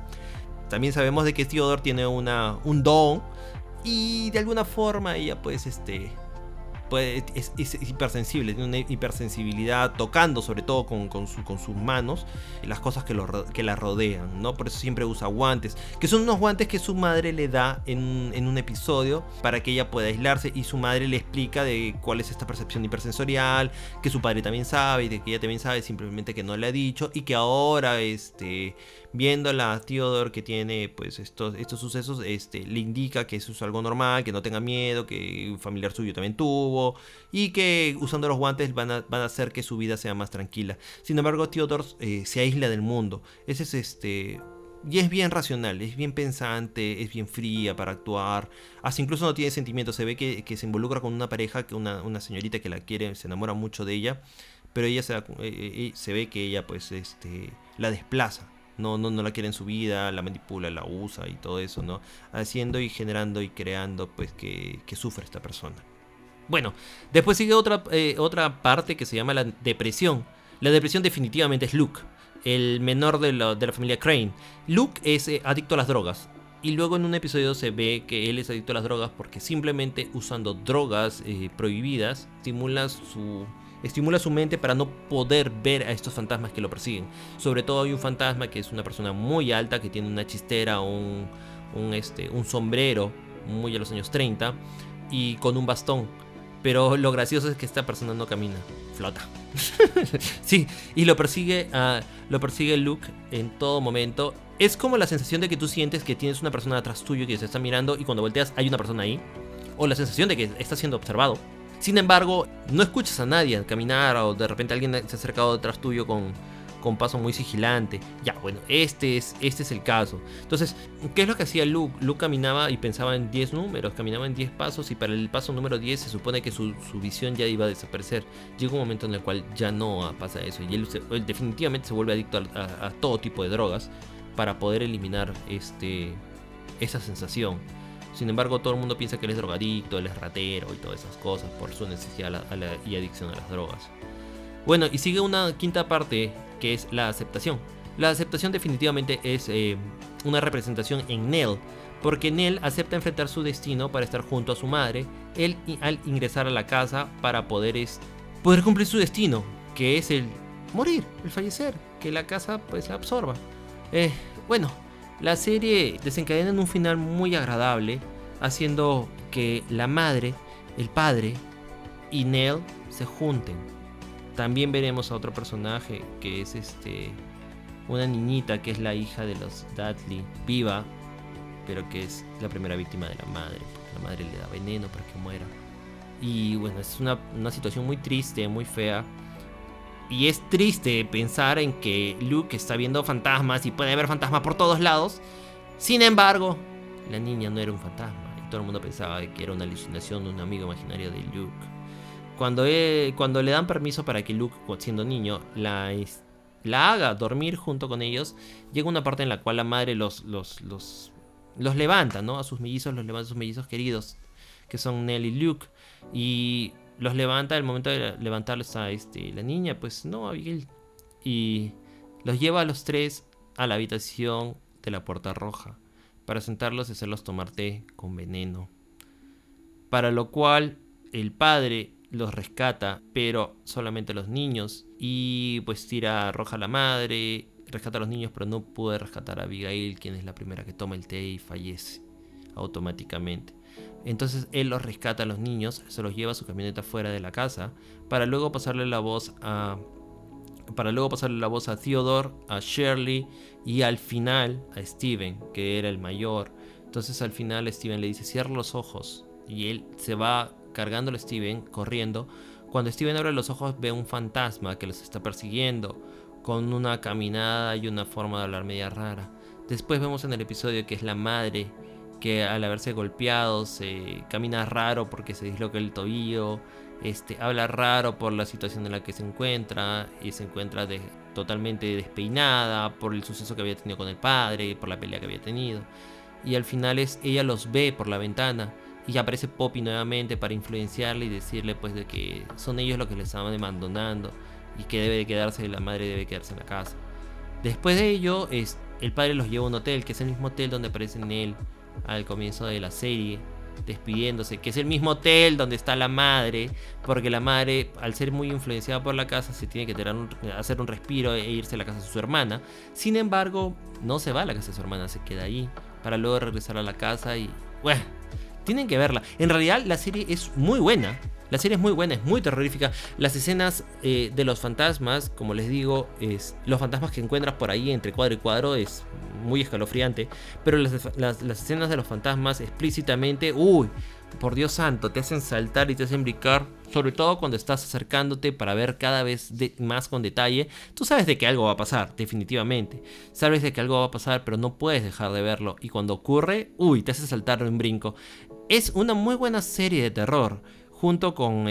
También sabemos de que Theodore tiene una, un don y de alguna forma ella pues este es, hipersensible, tiene una hipersensibilidad tocando sobre todo con, con, sus manos las cosas que, lo, que la rodean, ¿no? Por eso siempre usa guantes, que son unos guantes que su madre le da en, en un episodio para que ella pueda aislarse y su madre le explica de cuál es esta percepción hipersensorial, que su padre también sabe y de que ella también sabe, simplemente que no le ha dicho y que ahora este viendo a Theodore que tiene pues estos, estos sucesos, este, le indica que eso es algo normal, que no tenga miedo, que un familiar suyo también tuvo y que usando los guantes van a, van a hacer que su vida sea más tranquila. Sin embargo, Theodore eh, se aísla del mundo. Ese es este... Y es bien racional, es bien pensante, es bien fría para actuar. Hasta incluso no tiene sentimientos. Se ve que, se involucra con una pareja, que una, una señorita que la quiere, se enamora mucho de ella. Pero ella se, eh, eh, se ve que ella pues este, la desplaza no, no, no la quiere en su vida, la manipula, la usa y todo eso, ¿no? Haciendo y generando y creando, pues, que, que sufre esta persona. Bueno, después sigue otra, eh, otra parte que se llama la depresión. La depresión definitivamente es Luke, el menor de la, de la familia Crane. Luke es eh, adicto a las drogas Y luego en un episodio se ve que él es adicto a las drogas porque simplemente usando drogas eh, prohibidas estimula su, estimula su mente para no poder ver a estos fantasmas que lo persiguen. Sobre todo hay un fantasma que es una persona muy alta que tiene una chistera un, este, un sombrero muy a los años 30 y con un bastón. Pero lo gracioso es que esta persona no camina, flota. sí, y lo persigue, uh, lo persigue Luke en todo momento. Es como la sensación de que tú sientes que tienes una persona atrás tuyo que se está mirando y cuando volteas hay una persona ahí. O la sensación de que está siendo observado. Sin embargo, no escuchas a nadie caminar o de repente alguien se ha acercado detrás tuyo con, con paso muy sigilante. Ya, bueno, este es, este es el caso. Entonces, ¿qué es lo que hacía Luke? Luke caminaba y pensaba en 10 números, caminaba en 10 pasos y para el paso número 10 se supone que su, visión ya iba a desaparecer. Llega un momento en el cual ya no pasa eso y él, definitivamente se vuelve adicto a, todo tipo de drogas para poder eliminar este, esa sensación. Sin embargo, todo el mundo piensa que él es drogadicto, él es ratero y todas esas cosas por su necesidad y adicción a las drogas. Bueno, y sigue una quinta parte que es la aceptación. La aceptación definitivamente es eh, una representación en Nell, porque Nell acepta enfrentar su destino para estar junto a su madre, él al ingresar a la casa para poder, poder cumplir su destino, que es el morir, el fallecer, que la casa pues la absorba. Eh, bueno, la serie desencadena en un final muy agradable, haciendo que la madre, el padre y Nell se junten también veremos a otro personaje que es este una niñita que es la hija de los Dudley, viva, pero que es la primera víctima de la madre, porque la madre le da veneno para que muera. Y bueno, es una, una situación muy triste, muy fea. Y es triste pensar en que Luke está viendo fantasmas y puede haber fantasmas por todos lados. Sin embargo, la niña no era un fantasma. Y todo el mundo pensaba que era una alucinación de un amigo imaginario de Luke. Cuando, cuando le dan permiso para que Luke, siendo niño, la, la haga dormir junto con ellos, llega una parte en la cual la madre los, los, los, los levanta, ¿no? A sus mellizos, los levanta a sus mellizos queridos, que son Nell y Luke. Y los levanta, al momento de levantarlos a este, la niña, pues no, Abigail. Y los lleva a los tres a la habitación de la puerta roja para sentarlos y hacerlos tomar té con veneno. Para lo cual el padre los rescata, pero solamente los niños. Y pues tira roja a la madre, rescata a los niños, pero no puede rescatar a Abigail, quien es la primera que toma el té y fallece automáticamente. Entonces él los rescata a los niños, se los lleva a su camioneta fuera de la casa, para luego pasarle la voz a. Para luego pasarle la voz a Theodore, a Shirley y al final a Steven, que era el mayor. Entonces al final Steven le dice, cierra los ojos. Y él se va cargándolo a Steven, corriendo. Cuando Steven abre los ojos ve un fantasma que los está persiguiendo, con una caminada y una forma de hablar media rara. Después vemos en el episodio que es la madre que al haberse golpeado se camina raro porque se disloca el tobillo, este, habla raro por la situación en la que se encuentra y se encuentra totalmente despeinada por el suceso que había tenido con el padre, por la pelea que había tenido. Y al final es ella los ve por la ventana y aparece Poppy nuevamente para influenciarle y decirle pues de que son ellos los que le estaban abandonando y que debe de quedarse, la madre debe quedarse en la casa. Después de ello, es, el padre los lleva a un hotel, que es el mismo hotel donde aparece en él al comienzo de la serie, despidiéndose, que es el mismo hotel donde está la madre, porque la madre, al ser muy influenciada por la casa, se tiene que hacer un respiro e irse a la casa de su hermana. Sin embargo, no se va a la casa de su hermana, se queda ahí, para luego regresar a la casa y, bueno, tienen que verla. En realidad la serie es muy buena. La serie es muy buena, es muy terrorífica. Las escenas eh, de los fantasmas, como les digo, es, los fantasmas que encuentras por ahí entre cuadro y cuadro es muy escalofriante. Pero las, escenas de los fantasmas explícitamente, uy, por Dios santo, te hacen saltar y te hacen brincar. Sobre todo cuando estás acercándote para ver cada vez más con detalle. Tú sabes de que algo va a pasar, definitivamente. Sabes de que algo va a pasar, pero no puedes dejar de verlo. Y cuando ocurre, uy, te hace saltar un brinco. Es una muy buena serie de terror. Junto con,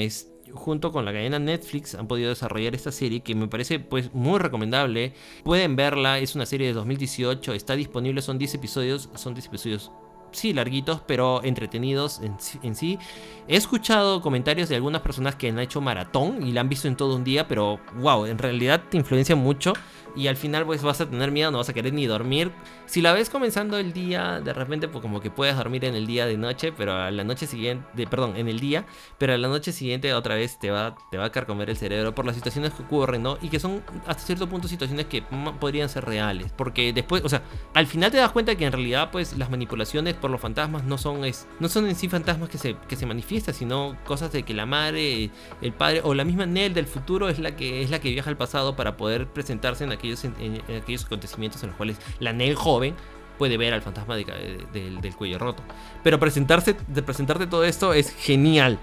junto con la cadena Netflix han podido desarrollar esta serie que me parece pues muy recomendable. Pueden verla, es una serie de 2018, está disponible, son 10 episodios, son 10 episodios sí, larguitos, pero entretenidos en sí, He escuchado comentarios de algunas personas que han hecho maratón y la han visto en todo un día, pero wow, en realidad te influencia mucho y al final pues vas a tener miedo, no vas a querer ni dormir. Si la ves comenzando el día, de repente pues como que puedes dormir en el día de noche, pero a la noche siguiente, perdón, en el día, pero a la noche siguiente otra vez te va, te va a carcomer el cerebro por las situaciones que ocurren, ¿no? Y que son hasta cierto punto situaciones que podrían ser reales, porque después, o sea, al final te das cuenta que en realidad pues las manipulaciones por los fantasmas no son, es, no son en sí fantasmas que se, que se manifiestan, sino cosas de que la madre, el padre o la misma Nell del futuro es la que es la que viaja al pasado para poder presentarse en aquellos, en, aquellos acontecimientos en los cuales la Nell joven puede ver al fantasma del cuello roto. Pero presentarse, de presentarte todo esto es genial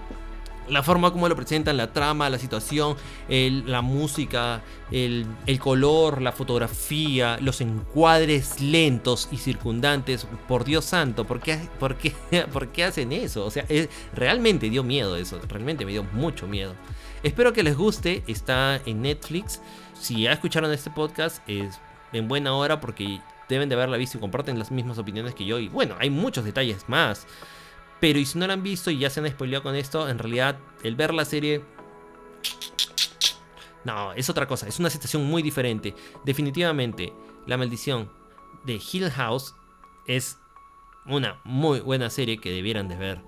la forma como lo presentan, la trama, la situación, la música, el, color, la fotografía, los encuadres lentos y circundantes. Por Dios santo, ¿por qué, por qué, por qué hacen eso? O sea, realmente dio miedo eso, realmente me dio mucho miedo. Espero que les guste, está en Netflix. Si ya escucharon este podcast, es en buena hora porque deben de haberla visto y comparten las mismas opiniones que yo. Y bueno, hay muchos detalles más. Pero y si no la han visto y ya se han spoileado con esto, en realidad el ver la serie... No, es otra cosa, es una situación muy diferente. Definitivamente, La Maldición de Hill House es una muy buena serie que debieran de ver.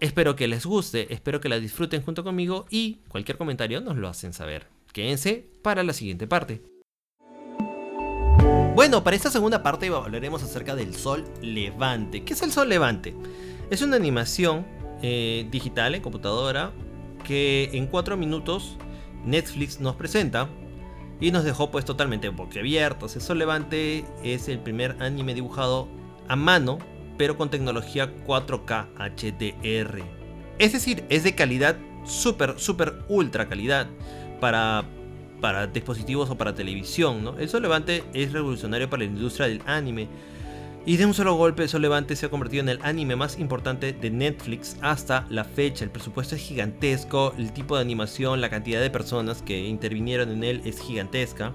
Espero que les guste, espero que la disfruten junto conmigo y cualquier comentario nos lo hacen saber. Quédense para la siguiente parte. Bueno, para esta segunda parte hablaremos acerca del Sol Levante. ¿Qué es el Sol Levante? Es una animación eh, digital en computadora que en 4 minutos Netflix nos presenta y nos dejó pues totalmente boquiabiertos. Eso Levante es el primer anime dibujado a mano pero con tecnología 4K HDR. Es decir, es de calidad súper, súper ultra calidad para, para dispositivos o para televisión. ¿no? El Sol Levante es revolucionario para la industria del anime y de un solo golpe, Sol Levante se ha convertido en el anime más importante de Netflix hasta la fecha. El presupuesto es gigantesco, el tipo de animación, la cantidad de personas que intervinieron en él es gigantesca.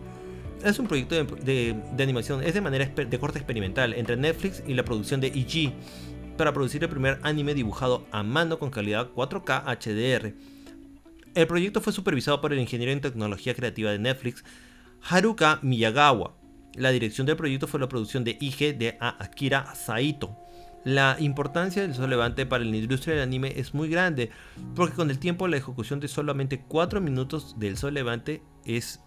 Es un proyecto de, animación, es de manera de corte experimental entre Netflix y la producción de EG para producir el primer anime dibujado a mano con calidad 4K HDR. El proyecto fue supervisado por el ingeniero en tecnología creativa de Netflix, Haruka Miyagawa, la dirección del proyecto fue la producción de IG de Akira Saito. La importancia del Sol Levante para la industria del anime es muy grande, porque con el tiempo la ejecución de solamente 4 minutos del Sol Levante es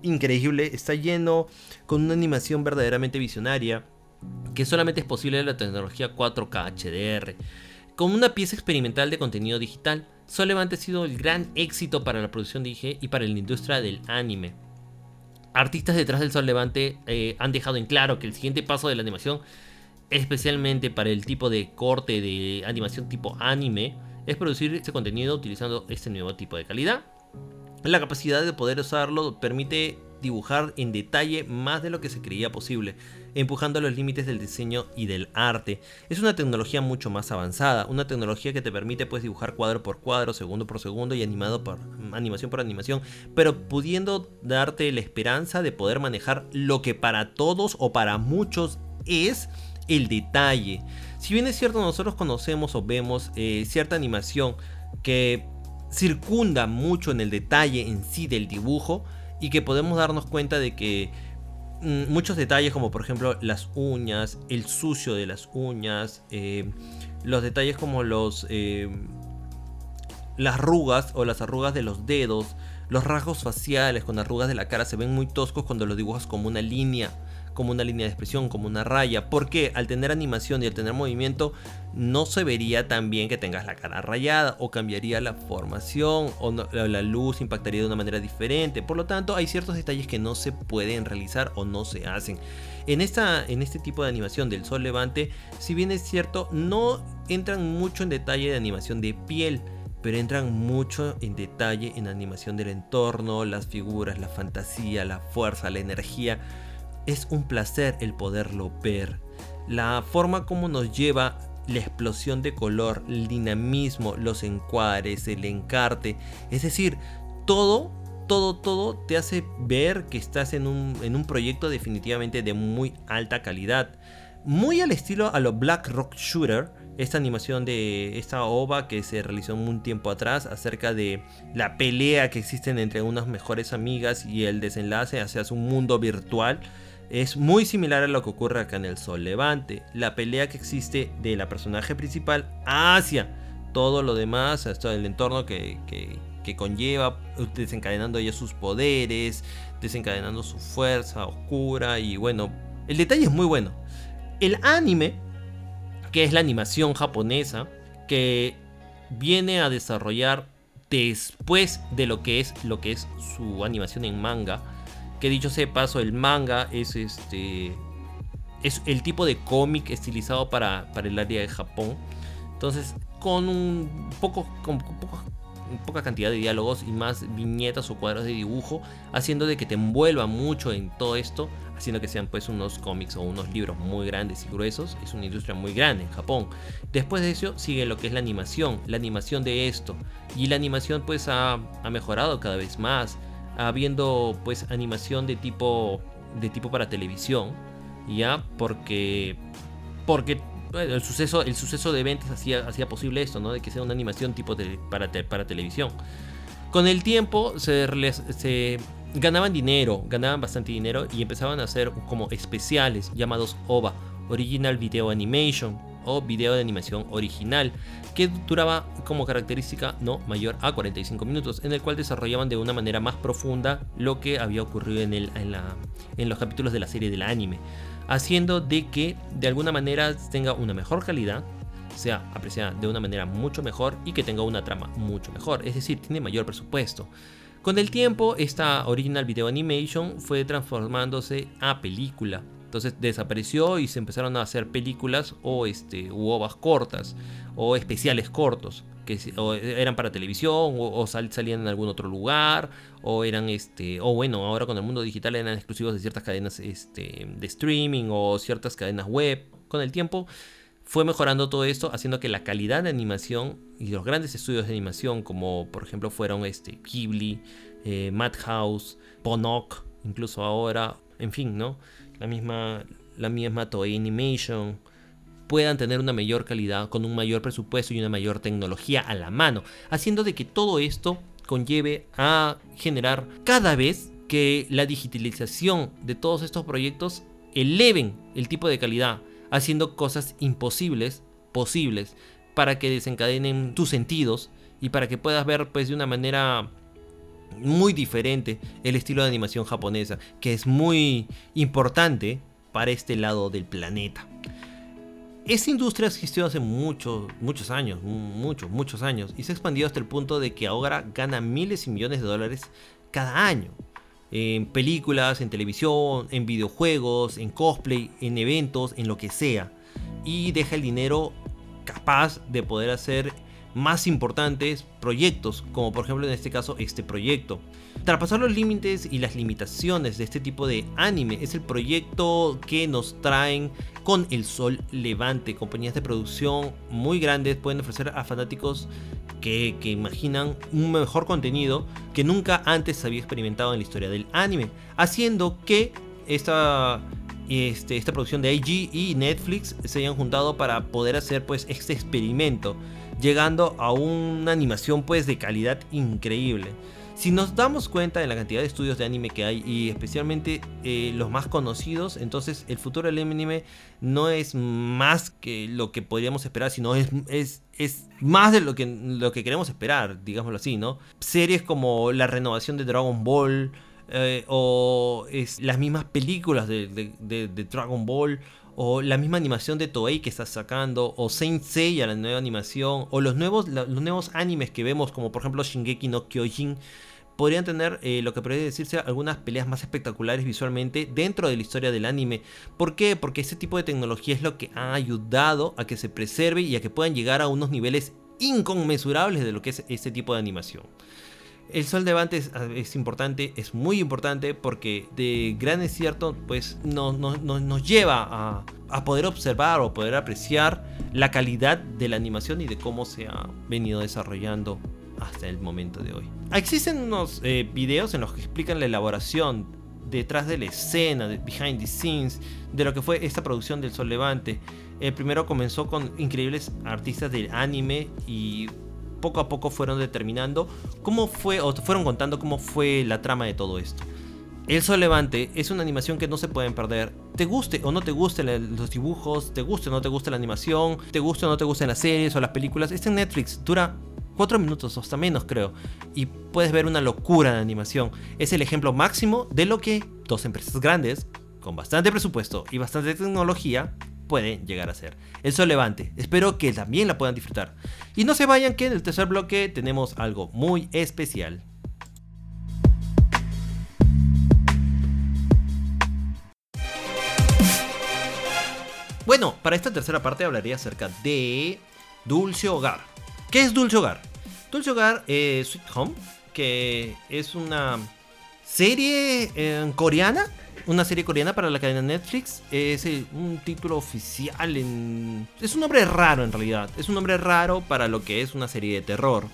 increíble, está lleno con una animación verdaderamente visionaria, que solamente es posible en la tecnología 4K HDR. Con una pieza experimental de contenido digital, Sol Levante ha sido el gran éxito para la producción de IG y para la industria del anime. Artistas detrás del Sol Levante eh, han dejado en claro que el siguiente paso de la animación, especialmente para el tipo de corte de animación tipo anime, es producir este contenido utilizando este nuevo tipo de calidad. La capacidad de poder usarlo permite dibujar en detalle más de lo que se creía posible, empujando los límites del diseño y del arte. Es una tecnología mucho más avanzada, una tecnología que te permite pues, dibujar cuadro por cuadro, segundo por segundo y animado por animación por animación, pero pudiendo darte la esperanza de poder manejar lo que para todos o para muchos es el detalle. Si bien es cierto, nosotros conocemos o vemos eh, cierta animación que circunda mucho en el detalle en sí del dibujo, y que podemos darnos cuenta de que mm, muchos detalles como por ejemplo las uñas, el sucio de las uñas, eh, los detalles como los eh, las arrugas o las arrugas de los dedos, los rasgos faciales con arrugas de la cara se ven muy toscos cuando los dibujas como una línea como una línea de expresión, como una raya. Porque al tener animación y al tener movimiento, no se vería tan bien que tengas la cara rayada o cambiaría la formación o la luz impactaría de una manera diferente. Por lo tanto, hay ciertos detalles que no se pueden realizar o no se hacen. En, esta, en este tipo de animación del sol levante, si bien es cierto, no entran mucho en detalle de animación de piel pero entran mucho en detalle en animación del entorno, las figuras, la fantasía, la fuerza, la energía es un placer el poderlo ver. La forma como nos lleva la explosión de color, el dinamismo, los encuadres, el encarte, es decir, todo, todo, todo te hace ver que estás en un, en un proyecto definitivamente de muy alta calidad. muy al estilo a lo Black Rock Shooter, esta animación de esta OVA que se realizó un tiempo atrás acerca de la pelea que existen entre unas mejores amigas y el desenlace hacia un mundo virtual. Es muy similar a lo que ocurre acá en el Sol Levante. La pelea que existe de la personaje principal hacia todo lo demás, hasta el entorno que, que conlleva, desencadenando ella sus poderes, desencadenando su fuerza oscura y bueno, el detalle es muy bueno. El anime que es la animación japonesa, que viene a desarrollar después de lo que es lo que es su animación en manga. Que dicho sea paso, el manga es este es el tipo de cómic estilizado para, para el área de Japón. Entonces, con un poco, con poca cantidad de diálogos y más viñetas o cuadros de dibujo, haciendo de que te envuelva mucho en todo esto, haciendo que sean pues unos cómics o unos libros muy grandes y gruesos. Es una industria muy grande en Japón. Después de eso sigue lo que es la animación, la animación de esto. Y la animación pues ha, ha mejorado cada vez más, habiendo pues animación de tipo, de tipo para televisión, ya porque porque el suceso, el suceso de eventos hacía, hacía posible esto, ¿no? De que sea una animación tipo para, para televisión. Con el tiempo se, se ganaban dinero, ganaban bastante dinero y empezaban a hacer como especiales llamados OVA, Original Video Animation o video de animación original, que duraba como característica no mayor a 45 minutos, en el cual desarrollaban de una manera más profunda lo que había ocurrido en, el, en, la, en los capítulos de la serie del anime haciendo de que de alguna manera tenga una mejor calidad, sea apreciada de una manera mucho mejor y que tenga una trama mucho mejor, es decir, tiene mayor presupuesto. Con el tiempo, esta original video animation fue transformándose a película. Entonces desapareció y se empezaron a hacer películas o este, u cortas o especiales cortos que eran para televisión o, salían en algún otro lugar o eran este o bueno ahora con el mundo digital eran exclusivos de ciertas cadenas este, de streaming o ciertas cadenas web. Con el tiempo fue mejorando todo esto haciendo que la calidad de animación y los grandes estudios de animación como por ejemplo fueron este Ghibli eh, Madhouse Ponok incluso ahora en fin no la misma la misma Toei Animation puedan tener una mayor calidad, con un mayor presupuesto y una mayor tecnología a la mano, haciendo de que todo esto conlleve a generar cada vez que la digitalización de todos estos proyectos eleven el tipo de calidad, haciendo cosas imposibles posibles para que desencadenen tus sentidos y para que puedas ver pues de una manera muy diferente el estilo de animación japonesa, que es muy importante para este lado del planeta. Esta industria existió hace muchos, muchos años, muchos, muchos años, y se ha expandido hasta el punto de que ahora gana miles y millones de dólares cada año. En películas, en televisión, en videojuegos, en cosplay, en eventos, en lo que sea. Y deja el dinero capaz de poder hacer más importantes proyectos, como por ejemplo en este caso este proyecto. Traspasar los límites y las limitaciones de este tipo de anime es el proyecto que nos traen con El Sol Levante. Compañías de producción muy grandes pueden ofrecer a fanáticos que, imaginan un mejor contenido que nunca antes había experimentado en la historia del anime, haciendo que esta este, esta producción de AG y Netflix se hayan juntado para poder hacer pues este experimento, llegando a una animación pues de calidad increíble. Si nos damos cuenta de la cantidad de estudios de anime que hay y especialmente eh, los más conocidos, entonces el futuro del anime no es más que lo que podríamos esperar, sino es, es, más de lo que, lo que queremos esperar, digámoslo así, ¿no? Series como la renovación de Dragon Ball, eh, o es, las mismas películas de, Dragon Ball, o la misma animación de Toei que está sacando, o Saint Seiya, la nueva animación, o los nuevos, los nuevos animes que vemos, como por ejemplo Shingeki no Kyojin, podrían tener eh, lo que podría decirse algunas peleas más espectaculares visualmente dentro de la historia del anime. ¿Por qué? Porque ese tipo de tecnología es lo que ha ayudado a que se preserve y a que puedan llegar a unos niveles inconmensurables de lo que es este tipo de animación. El sol levante es, es, importante, es muy importante porque de gran es cierto, pues nos lleva a, poder observar o poder apreciar la calidad de la animación y de cómo se ha venido desarrollando hasta el momento de hoy. Existen unos eh, videos en los que explican la elaboración detrás de la escena, de behind the scenes, de lo que fue esta producción del Sol Levante. El primero comenzó con increíbles artistas del anime y poco a poco fueron determinando cómo fue, o fueron contando cómo fue la trama de todo esto. El Sol Levante es una animación que no se pueden perder. Te guste o no te gusten los dibujos, te guste o no te guste la animación, te guste o no te gusten las series o las películas. Está en Netflix, dura 4 minutos o hasta menos creo. Y puedes ver una locura de animación. Es el ejemplo máximo de lo que dos empresas grandes, con bastante presupuesto y bastante tecnología, pueden llegar a ser. El Sol Levante. Espero que también la puedan disfrutar. Y no se vayan que en el tercer bloque tenemos algo muy especial. Bueno, para esta tercera parte hablaría acerca de Dulce Hogar. ¿Qué es Dulce Hogar? Dulce Hogar es Sweet Home, que es una serie eh, coreana. Una serie coreana para la cadena Netflix. Es un título oficial en... Es un nombre raro en realidad. Es un nombre raro para lo que es una serie de terror.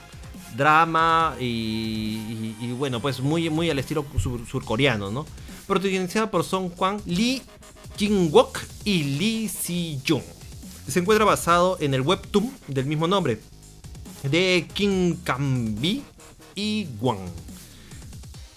Drama y, bueno, pues muy, muy al estilo surcoreano, ¿no? Protagonizada por Song Kwang Lee Jin Wook y Lee Si-jung. Se encuentra basado en el webtoon del mismo nombre de Kim Kambi y Wang.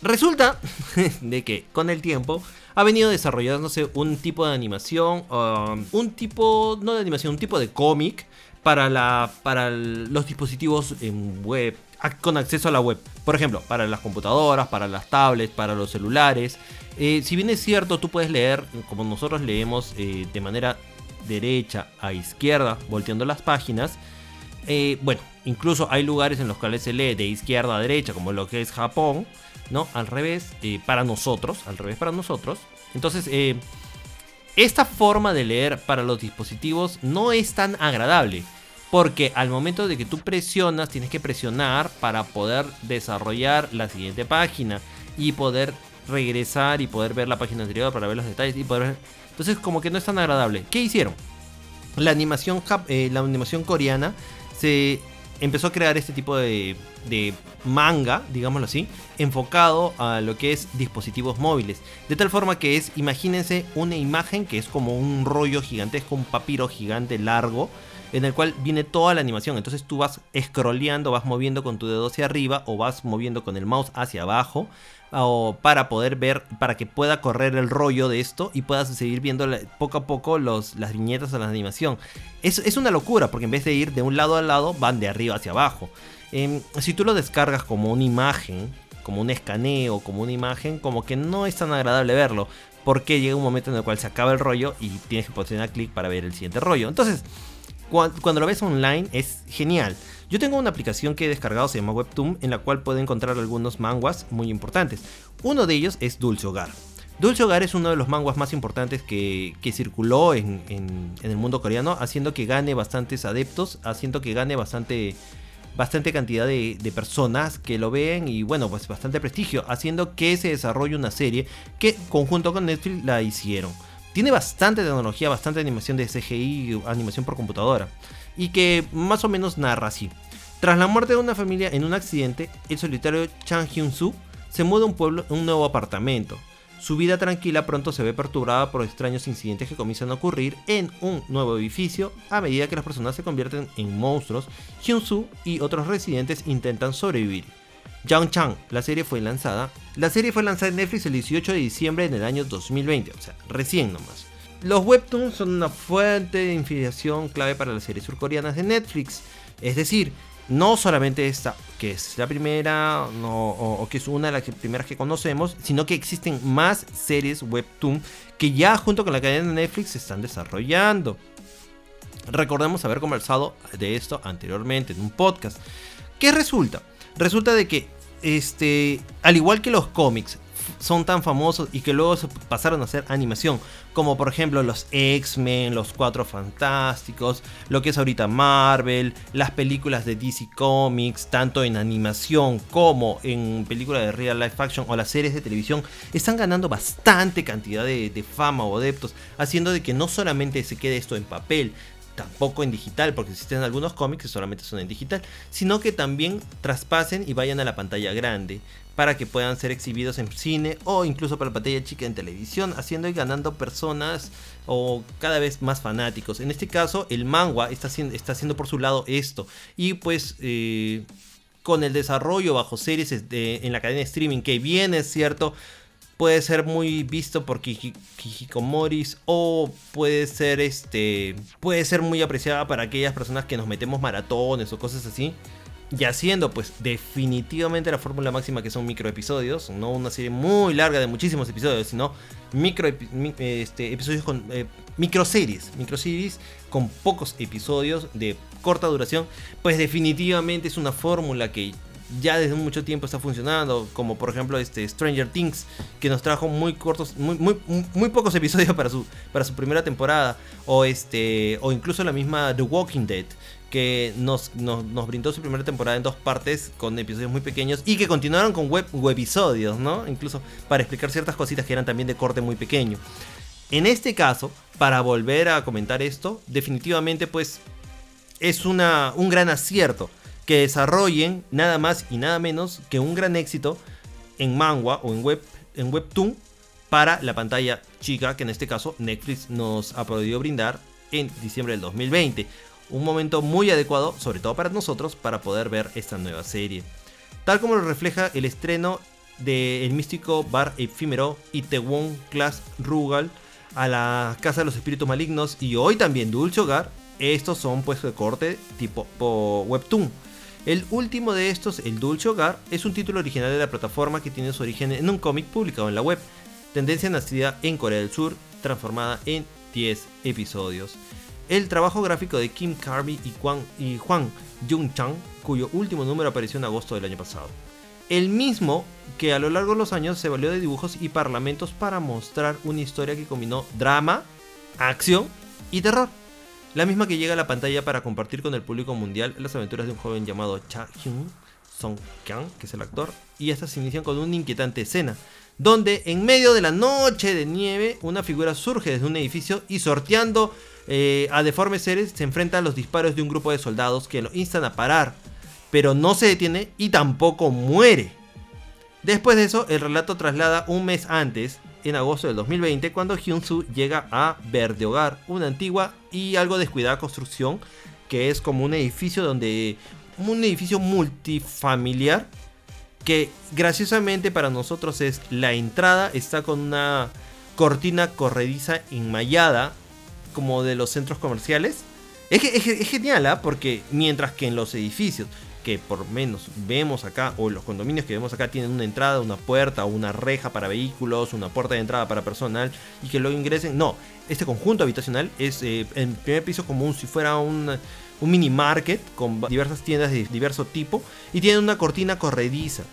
Resulta de que con el tiempo ha venido desarrollándose un tipo de animación, um, un tipo, no de animación, un tipo de cómic para, la, para los dispositivos en web, con acceso a la web. Por ejemplo, para las computadoras, para las tablets, para los celulares. Eh, si bien es cierto, tú puedes leer, como nosotros leemos, eh, de manera derecha a izquierda, volteando las páginas. Eh, bueno, incluso hay lugares en los cuales se lee de izquierda a derecha, como lo que es Japón, ¿no? Al revés, para nosotros, al revés para nosotros. Entonces, esta forma de leer para los dispositivos no es tan agradable. Porque al momento de que tú presionas, tienes que presionar para poder desarrollar la siguiente página y poder regresar y poder ver la página anterior para ver los detalles y poder Entonces como que no es tan agradable. ¿Qué hicieron? La animación, eh, la animación coreana se empezó a crear este tipo de, de, manga, digámoslo así, enfocado a lo que es dispositivos móviles. De tal forma que es, imagínense una imagen que es como un rollo gigantesco, un papiro gigante largo en el cual viene toda la animación. Entonces tú vas scrolleando, vas moviendo con tu dedo hacia arriba o vas moviendo con el mouse hacia abajo o para poder ver, para que pueda correr el rollo de esto y puedas seguir viendo poco a poco los, las viñetas de la animación. Es, es, una locura porque en vez de ir de un lado a lado, van de arriba hacia abajo. Em, si tú lo descargas como una imagen, como un escaneo, como una imagen, como que no es tan agradable verlo. Porque llega un momento en el cual se acaba el rollo y tienes que posicionar clic para ver el siguiente rollo. Entonces, cuando, lo ves online es genial. Yo tengo una aplicación que he descargado, se llama Webtoon, en la cual puedo encontrar algunos manguas muy importantes. Uno de ellos es Dulce Hogar. Dulce Hogar es uno de los manguas más importantes que, circuló en, el mundo coreano, haciendo que gane bastantes adeptos, haciendo que gane bastante, bastante cantidad de, de, personas que lo ven y bueno, pues bastante prestigio, haciendo que se desarrolle una serie que conjunto con Netflix la hicieron tiene bastante tecnología, bastante animación de CGI, animación por computadora, y que más o menos narra así. Tras la muerte de una familia en un accidente, el solitario Chang Hyun-soo se muda a un pueblo en un nuevo apartamento. Su vida tranquila pronto se ve perturbada por extraños incidentes que comienzan a ocurrir en un nuevo edificio a medida que las personas se convierten en monstruos. Hyun-soo y otros residentes intentan sobrevivir. Yang Chang, la serie fue lanzada. La serie fue lanzada en Netflix el 18 de diciembre en el año 2020, o sea, recién nomás. Los webtoons son una fuente de inspiración clave para las series surcoreanas de Netflix. Es decir, no solamente esta, que es la primera o, que es una de las primeras que conocemos, sino que existen más series webtoon que ya junto con la cadena de Netflix se están desarrollando. Recordemos haber conversado de esto anteriormente en un podcast. ¿Qué resulta? Resulta de que, este, al igual que los cómics, son tan famosos y que luego se pasaron a hacer animación, como por ejemplo los X-Men, los Cuatro Fantásticos, lo que es ahorita Marvel, las películas de DC Comics, tanto en animación como en películas de real life action o las series de televisión, están ganando bastante cantidad de, de fama o adeptos, haciendo de que no solamente se quede esto en papel, tampoco en digital, porque existen algunos cómics que solamente son en digital, sino que también traspasen y vayan a la pantalla grande para que puedan ser exhibidos en cine o incluso para la pantalla chica en televisión, haciendo y ganando personas o cada vez más fanáticos. En este caso, el manga está está haciendo por su lado esto. Y pues eh, con el desarrollo bajo series en la cadena de streaming, que bien es cierto, puede ser muy visto por Kijikomoris o puede ser este puede ser muy apreciada para aquellas personas que nos metemos maratones o cosas así. Y haciendo pues definitivamente la fórmula máxima que son micro episodios, no una serie muy larga de muchísimos episodios, sino micro este, episodios con eh, micro series, micro series con pocos episodios de corta duración, pues definitivamente es una fórmula que ya desde mucho tiempo está funcionando, como por ejemplo este Stranger Things, que nos trajo muy cortos, muy, muy, muy pocos episodios para su, para su primera temporada, o este, o incluso la misma The Walking Dead, que nos, nos, brindó su primera temporada en dos partes con episodios muy pequeños y que continuaron con web, episodios, ¿no? Incluso para explicar ciertas cositas que eran también de corte muy pequeño. En este caso, para volver a comentar esto, definitivamente pues es una, un gran acierto que desarrollen nada más y nada menos que un gran éxito en manga o en, web, en webtoon para la pantalla chica que en este caso Netflix nos ha podido brindar en diciembre del 2020 un momento muy adecuado, sobre todo para nosotros, para poder ver esta nueva serie. Tal como lo refleja el estreno del místico bar efímero Itaewon Class Rugal a la Casa de los Espíritus Malignos y hoy también Dulce Hogar, estos son pues de corte tipo webtoon. El último de estos, el Dulce Hogar, es un título original de la plataforma que tiene su origen en un cómic publicado en la web, tendencia nacida en Corea del Sur, transformada en 10 episodios el trabajo gráfico de Kim Carby y Juan, y Juan Jung-chang, cuyo último número apareció en agosto del año pasado. El mismo que a lo largo de los años se valió de dibujos y parlamentos para mostrar una historia que combinó drama, acción y terror. La misma que llega a la pantalla para compartir con el público mundial las aventuras de un joven llamado Cha Hyun Song Kyang, que es el actor, y estas se inician con una inquietante escena, donde en medio de la noche de nieve una figura surge desde un edificio y sorteando eh, a deformes seres se enfrenta a los disparos de un grupo de soldados que lo instan a parar, pero no se detiene y tampoco muere. Después de eso, el relato traslada un mes antes, en agosto del 2020, cuando Hyun-soo llega a Verde Hogar, una antigua y algo descuidada construcción que es como un edificio donde un edificio multifamiliar que graciosamente para nosotros es la entrada está con una cortina corrediza enmayada como de los centros comerciales. Es, genial, ¿ah? porque mientras que en los edificios que por menos vemos acá, o los condominios que vemos acá tienen una entrada, una puerta, una reja para vehículos, una puerta de entrada para personal, y que luego ingresen. No, este conjunto habitacional es eh, en primer piso como si fuera un, un mini market con diversas tiendas de diverso tipo, y tiene una cortina corrediza.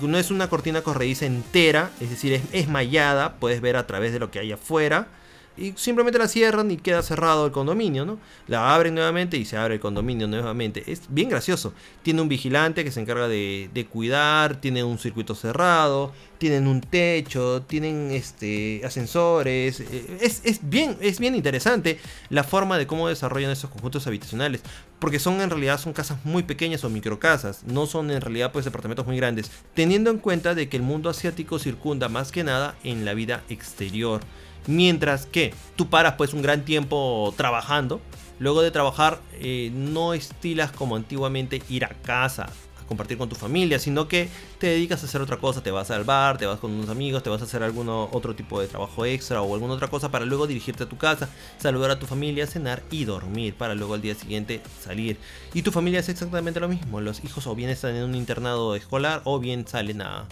No es una cortina corrediza entera, es decir, es, es mallada, puedes ver a través de lo que hay afuera y simplemente la cierran y queda cerrado el condominio, ¿no? La abren nuevamente y se abre el condominio nuevamente. Es bien gracioso. Tiene un vigilante que se encarga de, cuidar, tiene un circuito cerrado, tienen un techo, tienen este, ascensores. Eh, es, bien, es bien interesante la forma de cómo desarrollan esos conjuntos habitacionales. Porque son en realidad son casas muy pequeñas o microcasas. No son en realidad pues departamentos muy grandes. Teniendo en cuenta de que el mundo asiático circunda más que nada en la vida exterior. Mientras que tú paras pues un gran tiempo trabajando. Luego de trabajar eh, no estilas como antiguamente ir a casa a compartir con tu familia, sino que te dedicas a hacer otra cosa, te vas al bar, te vas con unos amigos, te vas a hacer algún otro tipo de trabajo extra o alguna otra cosa para luego dirigirte a tu casa, saludar a tu familia, cenar y dormir para luego al día siguiente salir. Y tu familia es exactamente lo mismo, los hijos o bien están en un internado escolar o bien salen a,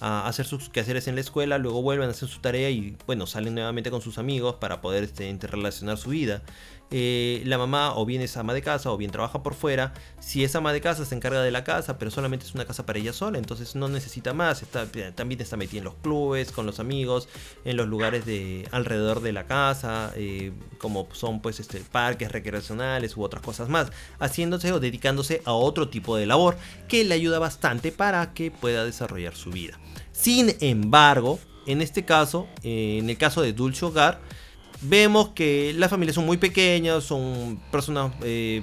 a hacer sus quehaceres en la escuela, luego vuelven a hacer su tarea y bueno, salen nuevamente con sus amigos para poder este, interrelacionar su vida. Eh, la mamá o bien es ama de casa o bien trabaja por fuera. Si es ama de casa se encarga de la casa, pero solamente es una casa para ella sola, entonces no necesita más. Está, también está metida en los clubes, con los amigos, en los lugares de alrededor de la casa, eh, como son pues este, parques recreacionales u otras cosas más, haciéndose o dedicándose a otro tipo de labor que le ayuda bastante para que pueda desarrollar su vida. Sin embargo, en este caso, eh, en el caso de Dulce Hogar, vemos que las familias son muy pequeñas, son personas eh,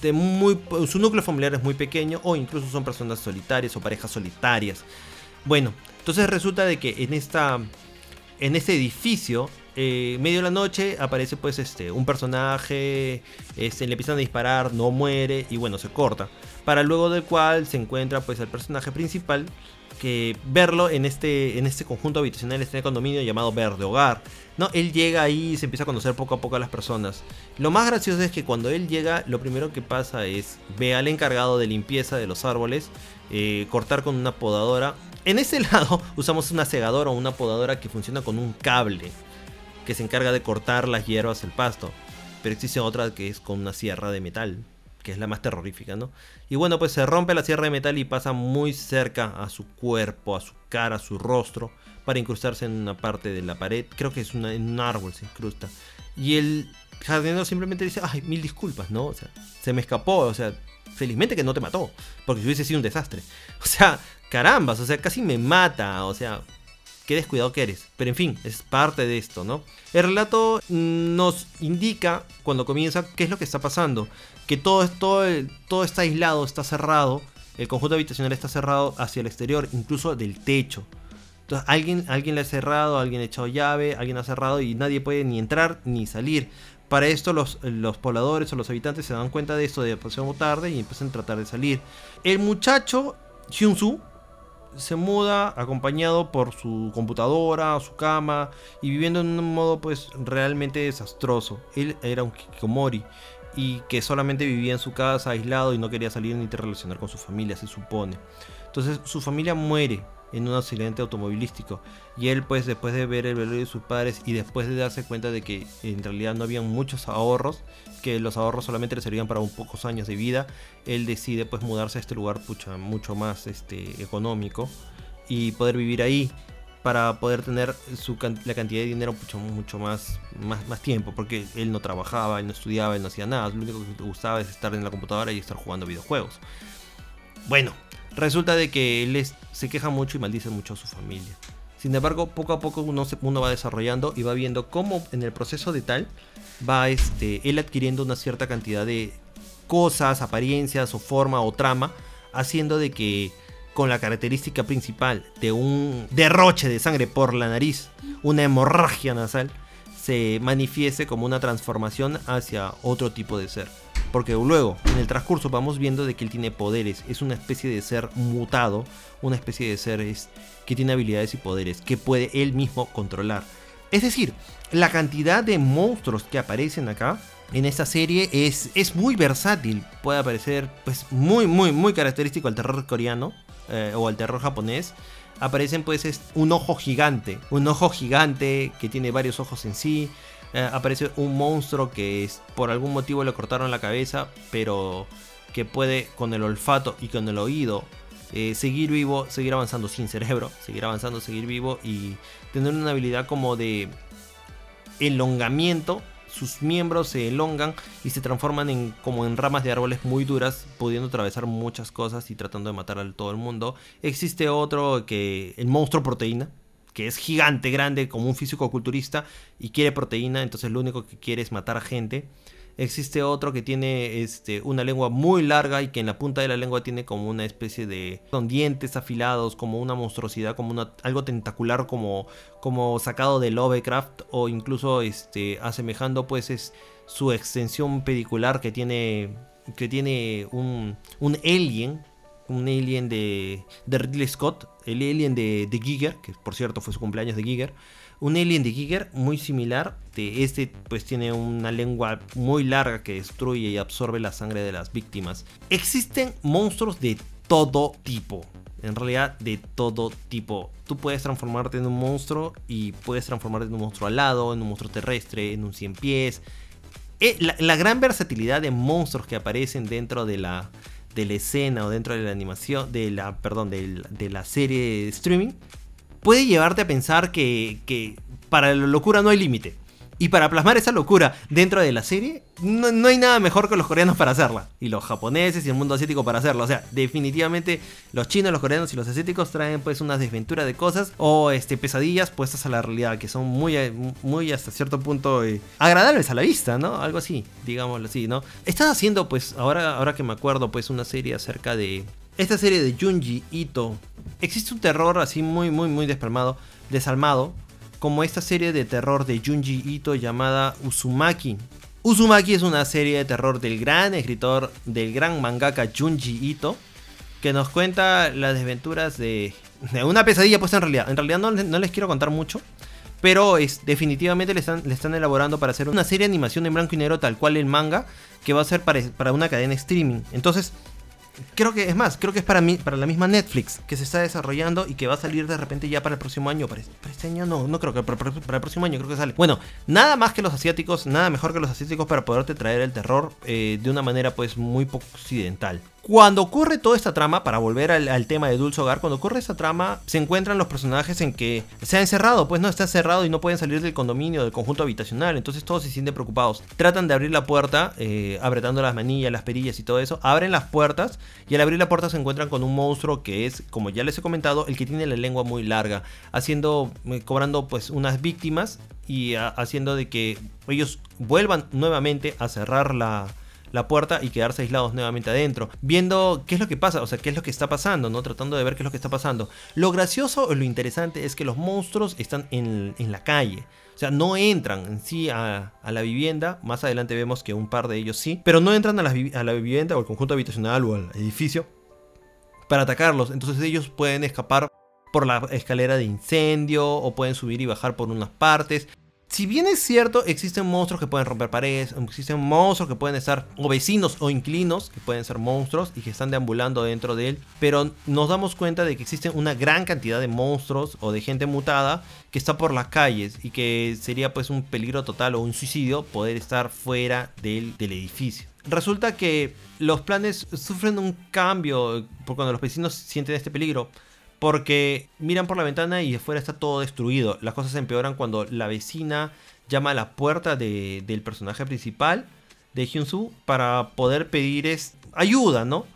de muy... Su núcleo familiar es muy pequeño o incluso son personas solitarias o parejas solitarias. Bueno, entonces resulta de que en esta... En este edificio eh, medio de la noche aparece pues este un personaje, este, le empiezan a disparar, no muere y bueno, se corta. Para luego del cual se encuentra pues el personaje principal que verlo en este, en este conjunto habitacional, este condominio llamado Verde Hogar. ¿no? Él llega ahí y se empieza a conocer poco a poco a las personas. Lo más gracioso es que cuando él llega, lo primero que pasa es ve al encargado de limpieza de los árboles, eh, cortar con una podadora. En ese lado usamos una segadora o una podadora que funciona con un cable que se encarga de cortar las hierbas del pasto. Pero existe otra que es con una sierra de metal que es la más terrorífica, ¿no? Y bueno, pues se rompe la sierra de metal y pasa muy cerca a su cuerpo, a su cara, a su rostro, para incrustarse en una parte de la pared. Creo que es en un árbol se incrusta. Y el jardinero simplemente dice, ay, mil disculpas, ¿no? O sea, se me escapó, o sea, felizmente que no te mató, porque si hubiese sido un desastre. O sea, carambas, o sea, casi me mata, o sea, qué descuidado que eres. Pero en fin, es parte de esto, ¿no? El relato nos indica cuando comienza qué es lo que está pasando. Que todo, todo, está aislado, está cerrado. El conjunto habitacional está cerrado hacia el exterior, incluso del techo. Entonces alguien, alguien le ha cerrado, alguien ha echado llave, alguien ha cerrado y nadie puede ni entrar ni salir. Para esto los, los pobladores o los habitantes se dan cuenta de esto de demasiado tarde y empiezan a tratar de salir. El muchacho Hyun-soo se muda acompañado por su computadora, su cama y viviendo en un modo pues realmente desastroso. Él era un kikomori y que solamente vivía en su casa aislado y no quería salir ni relacionar con su familia, se supone. Entonces su familia muere en un accidente automovilístico. Y él pues después de ver el velorio de sus padres y después de darse cuenta de que en realidad no habían muchos ahorros, que los ahorros solamente le servían para un pocos años de vida, él decide pues mudarse a este lugar mucho más este, económico y poder vivir ahí para poder tener su, la cantidad de dinero mucho, mucho más, más, más tiempo, porque él no trabajaba, él no estudiaba, él no hacía nada, lo único que le gustaba es estar en la computadora y estar jugando videojuegos. Bueno, resulta de que él se queja mucho y maldice mucho a su familia. Sin embargo, poco a poco uno, se, uno va desarrollando y va viendo cómo en el proceso de tal va este, él adquiriendo una cierta cantidad de cosas, apariencias o forma o trama, haciendo de que con la característica principal de un derroche de sangre por la nariz, una hemorragia nasal, se manifieste como una transformación hacia otro tipo de ser. Porque luego, en el transcurso, vamos viendo de que él tiene poderes. Es una especie de ser mutado, una especie de ser que tiene habilidades y poderes que puede él mismo controlar. Es decir, la cantidad de monstruos que aparecen acá en esta serie es, es muy versátil. Puede parecer pues, muy, muy, muy característico al terror coreano eh, o al terror japonés. Aparecen pues es un ojo gigante, un ojo gigante que tiene varios ojos en sí. Eh, aparece un monstruo que es, por algún motivo le cortaron la cabeza, pero que puede con el olfato y con el oído eh, seguir vivo, seguir avanzando sin cerebro, seguir avanzando, seguir vivo y tener una habilidad como de elongamiento. Sus miembros se elongan y se transforman en como en ramas de árboles muy duras, pudiendo atravesar muchas cosas y tratando de matar a todo el mundo. Existe otro que el monstruo proteína, que es gigante, grande, como un físico culturista y quiere proteína, entonces lo único que quiere es matar a gente. Existe otro que tiene este, una lengua muy larga y que en la punta de la lengua tiene como una especie de dientes afilados, como una monstruosidad, como una, algo tentacular, como, como sacado de Lovecraft o incluso este, asemejando pues es su extensión pedicular que tiene, que tiene un, un alien, un alien de, de Ridley Scott, el alien de, de Giger, que por cierto fue su cumpleaños de Giger un alien de Giger muy similar. De este pues tiene una lengua muy larga que destruye y absorbe la sangre de las víctimas. Existen monstruos de todo tipo. En realidad de todo tipo. Tú puedes transformarte en un monstruo y puedes transformarte en un monstruo alado, en un monstruo terrestre, en un cien pies. Eh, la, gran versatilidad de monstruos que aparecen dentro de la, de la escena o dentro de la animación, de la, perdón, de, de la serie de streaming puede llevarte a pensar que, para la locura no hay límite. Y para plasmar esa locura dentro de la serie, no, hay nada mejor que los coreanos para hacerla. Y los japoneses y el mundo asiático para hacerla. O sea, definitivamente los chinos, los coreanos y los asiáticos traen pues una desventura de cosas o este, pesadillas puestas a la realidad que son muy, muy hasta cierto punto eh, agradables a la vista, ¿no? Algo así, digámoslo así, ¿no? Están haciendo pues, ahora, ahora que me acuerdo, pues una serie acerca de... Esta serie de Junji Ito. Existe un terror así muy, muy, muy despermado, desalmado como esta serie de terror de Junji Ito llamada Uzumaki. Uzumaki es una serie de terror del gran escritor, del gran mangaka Junji Ito, que nos cuenta las desventuras de, una pesadilla puesta en realidad. En realidad no, les quiero contar mucho, pero es, definitivamente le están, le están elaborando para hacer una serie de animación en blanco y negro tal cual el manga, que va a ser para, para una cadena streaming. Entonces, creo que es más, creo que es para mí, para la misma Netflix que se está desarrollando y que va a salir de repente ya para el próximo año. Para, este año no, no creo que para, para, el próximo año creo que sale. Bueno, nada más que los asiáticos, nada mejor que los asiáticos para poderte traer el terror eh, de una manera pues muy poco occidental. Cuando ocurre toda esta trama, para volver al, tema de Dulce Hogar, cuando ocurre esta trama, se encuentran los personajes en que se ha encerrado, pues no está cerrado y no pueden salir del condominio, del conjunto habitacional, entonces todos se sienten preocupados. Tratan de abrir la puerta, eh, apretando las manillas, las perillas y todo eso, abren las puertas y al abrir la puerta se encuentran con un monstruo que es, como ya les he comentado, el que tiene la lengua muy larga, haciendo, eh, cobrando pues unas víctimas y ah, haciendo de que ellos vuelvan nuevamente a cerrar la, la puerta y quedarse aislados nuevamente adentro, viendo qué es lo que pasa, o sea, qué es lo que está pasando, ¿no? Tratando de ver qué es lo que está pasando. Lo gracioso o lo interesante es que los monstruos están en, la calle. O sea, no entran en sí a, la vivienda. Más adelante vemos que un par de ellos sí. Pero no entran a la, a la vivienda o al conjunto habitacional o al edificio para atacarlos. Entonces ellos pueden escapar por la escalera de incendio o pueden subir y bajar por unas partes si bien es cierto, existen monstruos que pueden romper paredes, existen monstruos que pueden estar, o vecinos o inquilinos que pueden ser monstruos y que están deambulando dentro de él, pero nos damos cuenta de que existen una gran cantidad de monstruos o de gente mutada que está por las calles y que sería pues un peligro total o un suicidio poder estar fuera del, del edificio. Resulta que los planes sufren un cambio por cuando los vecinos sienten este peligro porque miran por la ventana y afuera está todo destruido. Las cosas se empeoran cuando la vecina llama a la puerta del personaje principal, de Hyun-soo, para poder pedir ayuda, ¿no?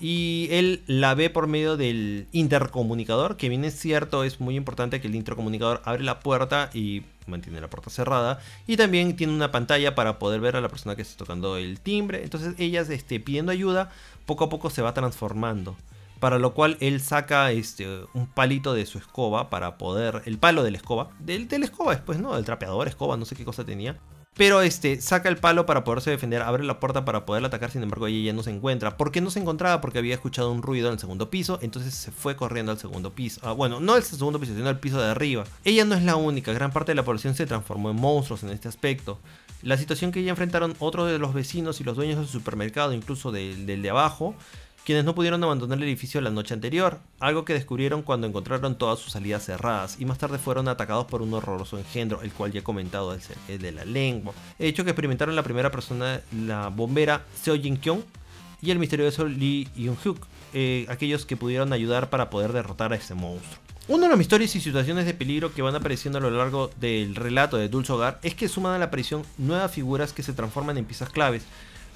Y él la ve por medio del intercomunicador, que bien es cierto, es muy importante que el intercomunicador abre la puerta y mantiene la puerta cerrada. Y también tiene una pantalla para poder ver a la persona que está tocando el timbre. Entonces ella este, pidiendo ayuda, poco a poco se va transformando para lo cual él saca este, un palito de su escoba para poder, el palo de la escoba, del, de escoba después, ¿no? Del trapeador, escoba, no sé qué cosa tenía. Pero este, saca el palo para poderse defender, abre la puerta para poder atacar, sin embargo ella ya no se encuentra. ¿Por qué no se encontraba? Porque había escuchado un ruido en el segundo piso, entonces se fue corriendo al segundo piso. Ah, bueno, no al segundo piso, sino al piso de arriba. Ella no es la única, gran parte de la población se transformó en monstruos en este aspecto. La situación que ella enfrentaron otros de los vecinos y los dueños del supermercado, incluso del de abajo, quienes no pudieron abandonar el edificio la noche anterior, algo que descubrieron cuando encontraron todas sus salidas cerradas y más tarde fueron atacados por un horroroso engendro, el cual ya he comentado, el de la lengua. hecho que experimentaron la primera persona, la bombera Seo Jin Kyung y el misterioso Lee Yun Hyuk, eh, aquellos que pudieron ayudar para poder derrotar a ese monstruo. Uno de los misterios y situaciones de peligro que van apareciendo a lo largo del relato de Dulce Hogar es que suman a la aparición nuevas figuras que se transforman en piezas claves,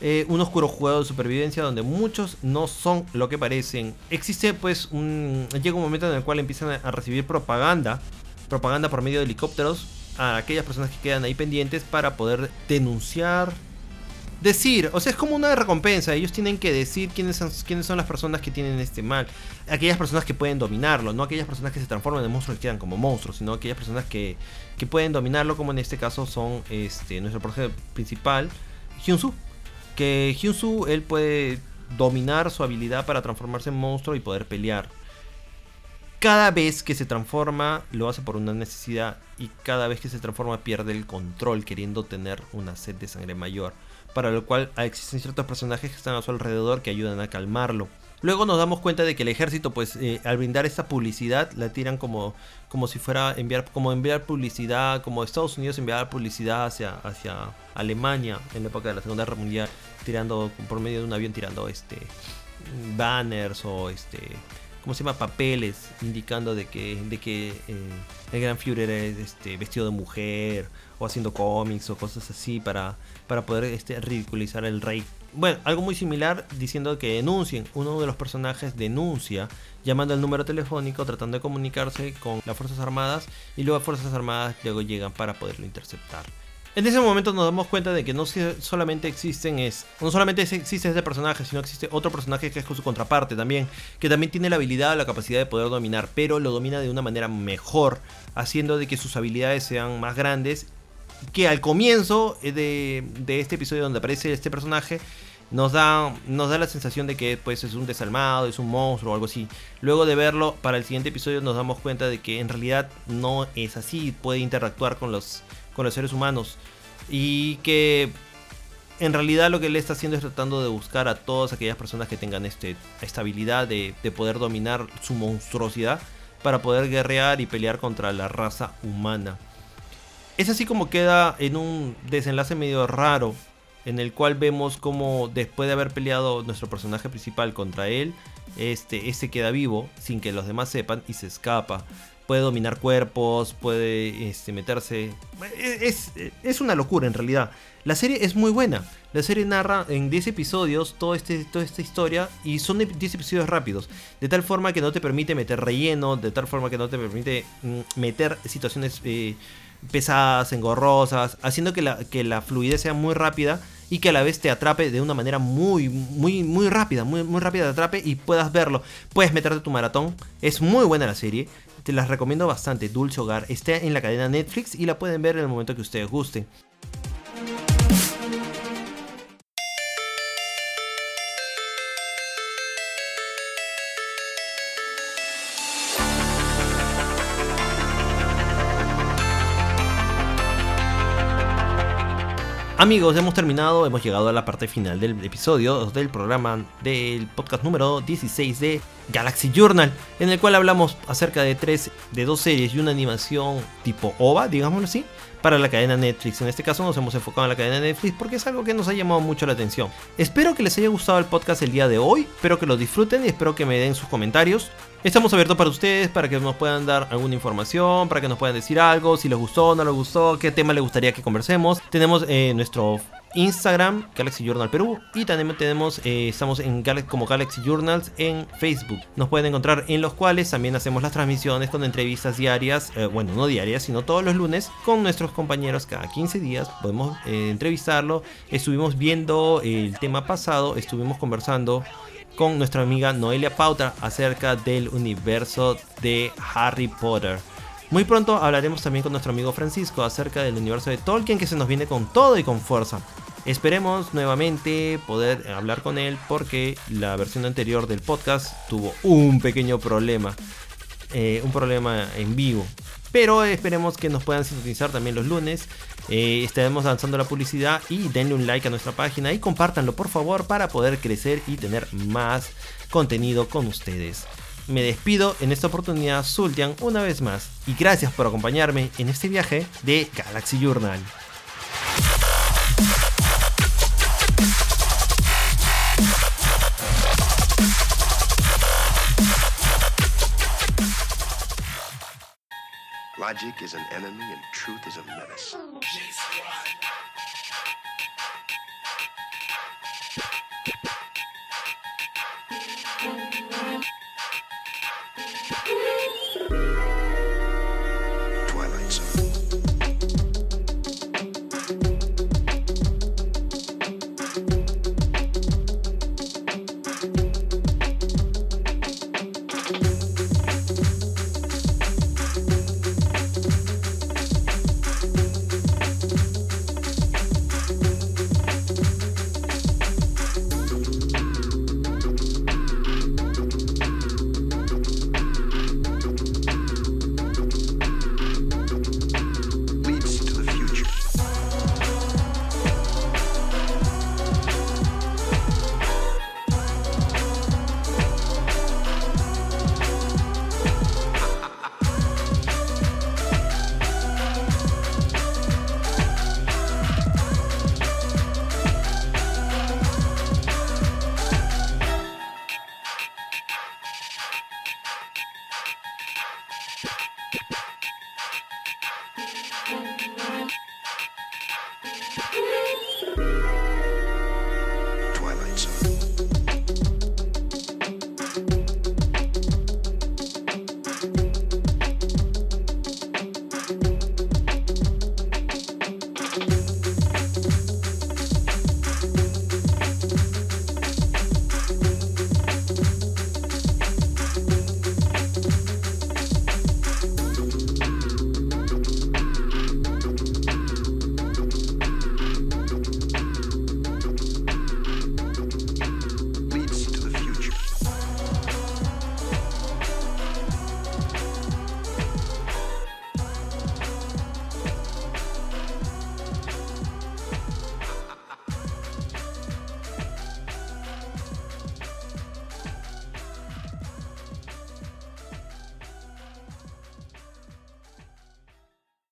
eh, un oscuro juego de supervivencia donde muchos no son lo que parecen. Existe pues un... llega un momento en el cual empiezan a recibir propaganda, propaganda por medio de helicópteros a aquellas personas que quedan ahí pendientes para poder denunciar, decir, o sea, es como una recompensa. Ellos tienen que decir quiénes son, quiénes son las personas que tienen este mal. Aquellas personas que pueden dominarlo, no aquellas personas que se transforman en monstruos y quedan como monstruos, sino aquellas personas que, que pueden dominarlo, como en este caso son este, nuestro personaje principal, Hyunsu que Hyunsu él puede dominar su habilidad para transformarse en monstruo y poder pelear. Cada vez que se transforma lo hace por una necesidad y cada vez que se transforma pierde el control queriendo tener una sed de sangre mayor, para lo cual existen ciertos personajes que están a su alrededor que ayudan a calmarlo. Luego nos damos cuenta de que el ejército, pues, eh, al brindar esta publicidad, la tiran como, como si fuera enviar, como enviar publicidad, como Estados Unidos enviar publicidad hacia, hacia Alemania en la época de la Segunda Guerra Mundial, tirando por medio de un avión tirando este banners o este ¿cómo se llama? Papeles indicando de que, de que eh, el Gran Führer era este, vestido de mujer o haciendo cómics o cosas así para, para poder este, ridiculizar al rey. Bueno, algo muy similar diciendo que denuncien. Uno de los personajes denuncia llamando al número telefónico tratando de comunicarse con las Fuerzas Armadas y luego las Fuerzas Armadas luego llegan para poderlo interceptar. En ese momento nos damos cuenta de que no solamente existen es, no solamente existe este personaje, sino existe otro personaje que es con su contraparte también, que también tiene la habilidad o la capacidad de poder dominar, pero lo domina de una manera mejor, haciendo de que sus habilidades sean más grandes, que al comienzo de, de este episodio donde aparece este personaje, nos da, nos da la sensación de que pues, es un desalmado, es un monstruo o algo así. Luego de verlo, para el siguiente episodio nos damos cuenta de que en realidad no es así, puede interactuar con los con los seres humanos. Y que en realidad lo que él está haciendo es tratando de buscar a todas aquellas personas que tengan este, esta habilidad de, de poder dominar su monstruosidad para poder guerrear y pelear contra la raza humana. Es así como queda en un desenlace medio raro, en el cual vemos como después de haber peleado nuestro personaje principal contra él, este, este queda vivo sin que los demás sepan y se escapa puede dominar cuerpos, puede este, meterse. Es, es, una locura en realidad. La serie es muy buena. La serie narra en 10 episodios este, toda esta historia y son 10 episodios rápidos. De tal forma que no te permite meter relleno, de tal forma que no te permite mm, meter situaciones eh, pesadas, engorrosas, haciendo que la, que la fluidez sea muy rápida y que a la vez te atrape de una manera muy, muy, muy rápida, muy, muy rápida te atrape y puedas verlo. Puedes meterte tu maratón. Es muy buena la serie te las recomiendo bastante. Dulce Hogar está en la cadena Netflix y la pueden ver en el momento que ustedes gusten. Amigos, hemos terminado, hemos llegado a la parte final del episodio del programa del podcast número 16 de Galaxy Journal, en el cual hablamos acerca de tres, de dos series y una animación tipo OVA, digámoslo así, para la cadena Netflix. En este caso nos hemos enfocado en la cadena Netflix porque es algo que nos ha llamado mucho la atención. Espero que les haya gustado el podcast el día de hoy, espero que lo disfruten y espero que me den sus comentarios. Estamos abiertos para ustedes, para que nos puedan dar alguna información, para que nos puedan decir algo, si les gustó, no les gustó, qué tema les gustaría que conversemos. Tenemos eh, nuestro Instagram, Galaxy Journal Perú, y también tenemos, eh, estamos en como Galaxy Journals en Facebook. Nos pueden encontrar en los cuales también hacemos las transmisiones con entrevistas diarias, eh, bueno, no diarias, sino todos los lunes, con nuestros compañeros cada 15 días. Podemos entrevistarlo. Estuvimos viendo el tema pasado, estuvimos conversando con nuestra amiga Noelia Pauta acerca del universo de Harry Potter. Muy pronto hablaremos también con nuestro amigo Francisco acerca del universo de Tolkien que se nos viene con todo y con fuerza. Esperemos nuevamente poder hablar con él porque la versión anterior del podcast tuvo un pequeño problema. Eh, un problema en vivo. Pero esperemos que nos puedan sintonizar también los lunes. Eh, estaremos lanzando la publicidad y denle un like a nuestra página y compártanlo por favor para poder crecer y tener más contenido con ustedes. Me despido en esta oportunidad, Sultian, una vez más. Y gracias por acompañarme en este viaje de Galaxy Journal. Logic is an enemy and truth is a menace.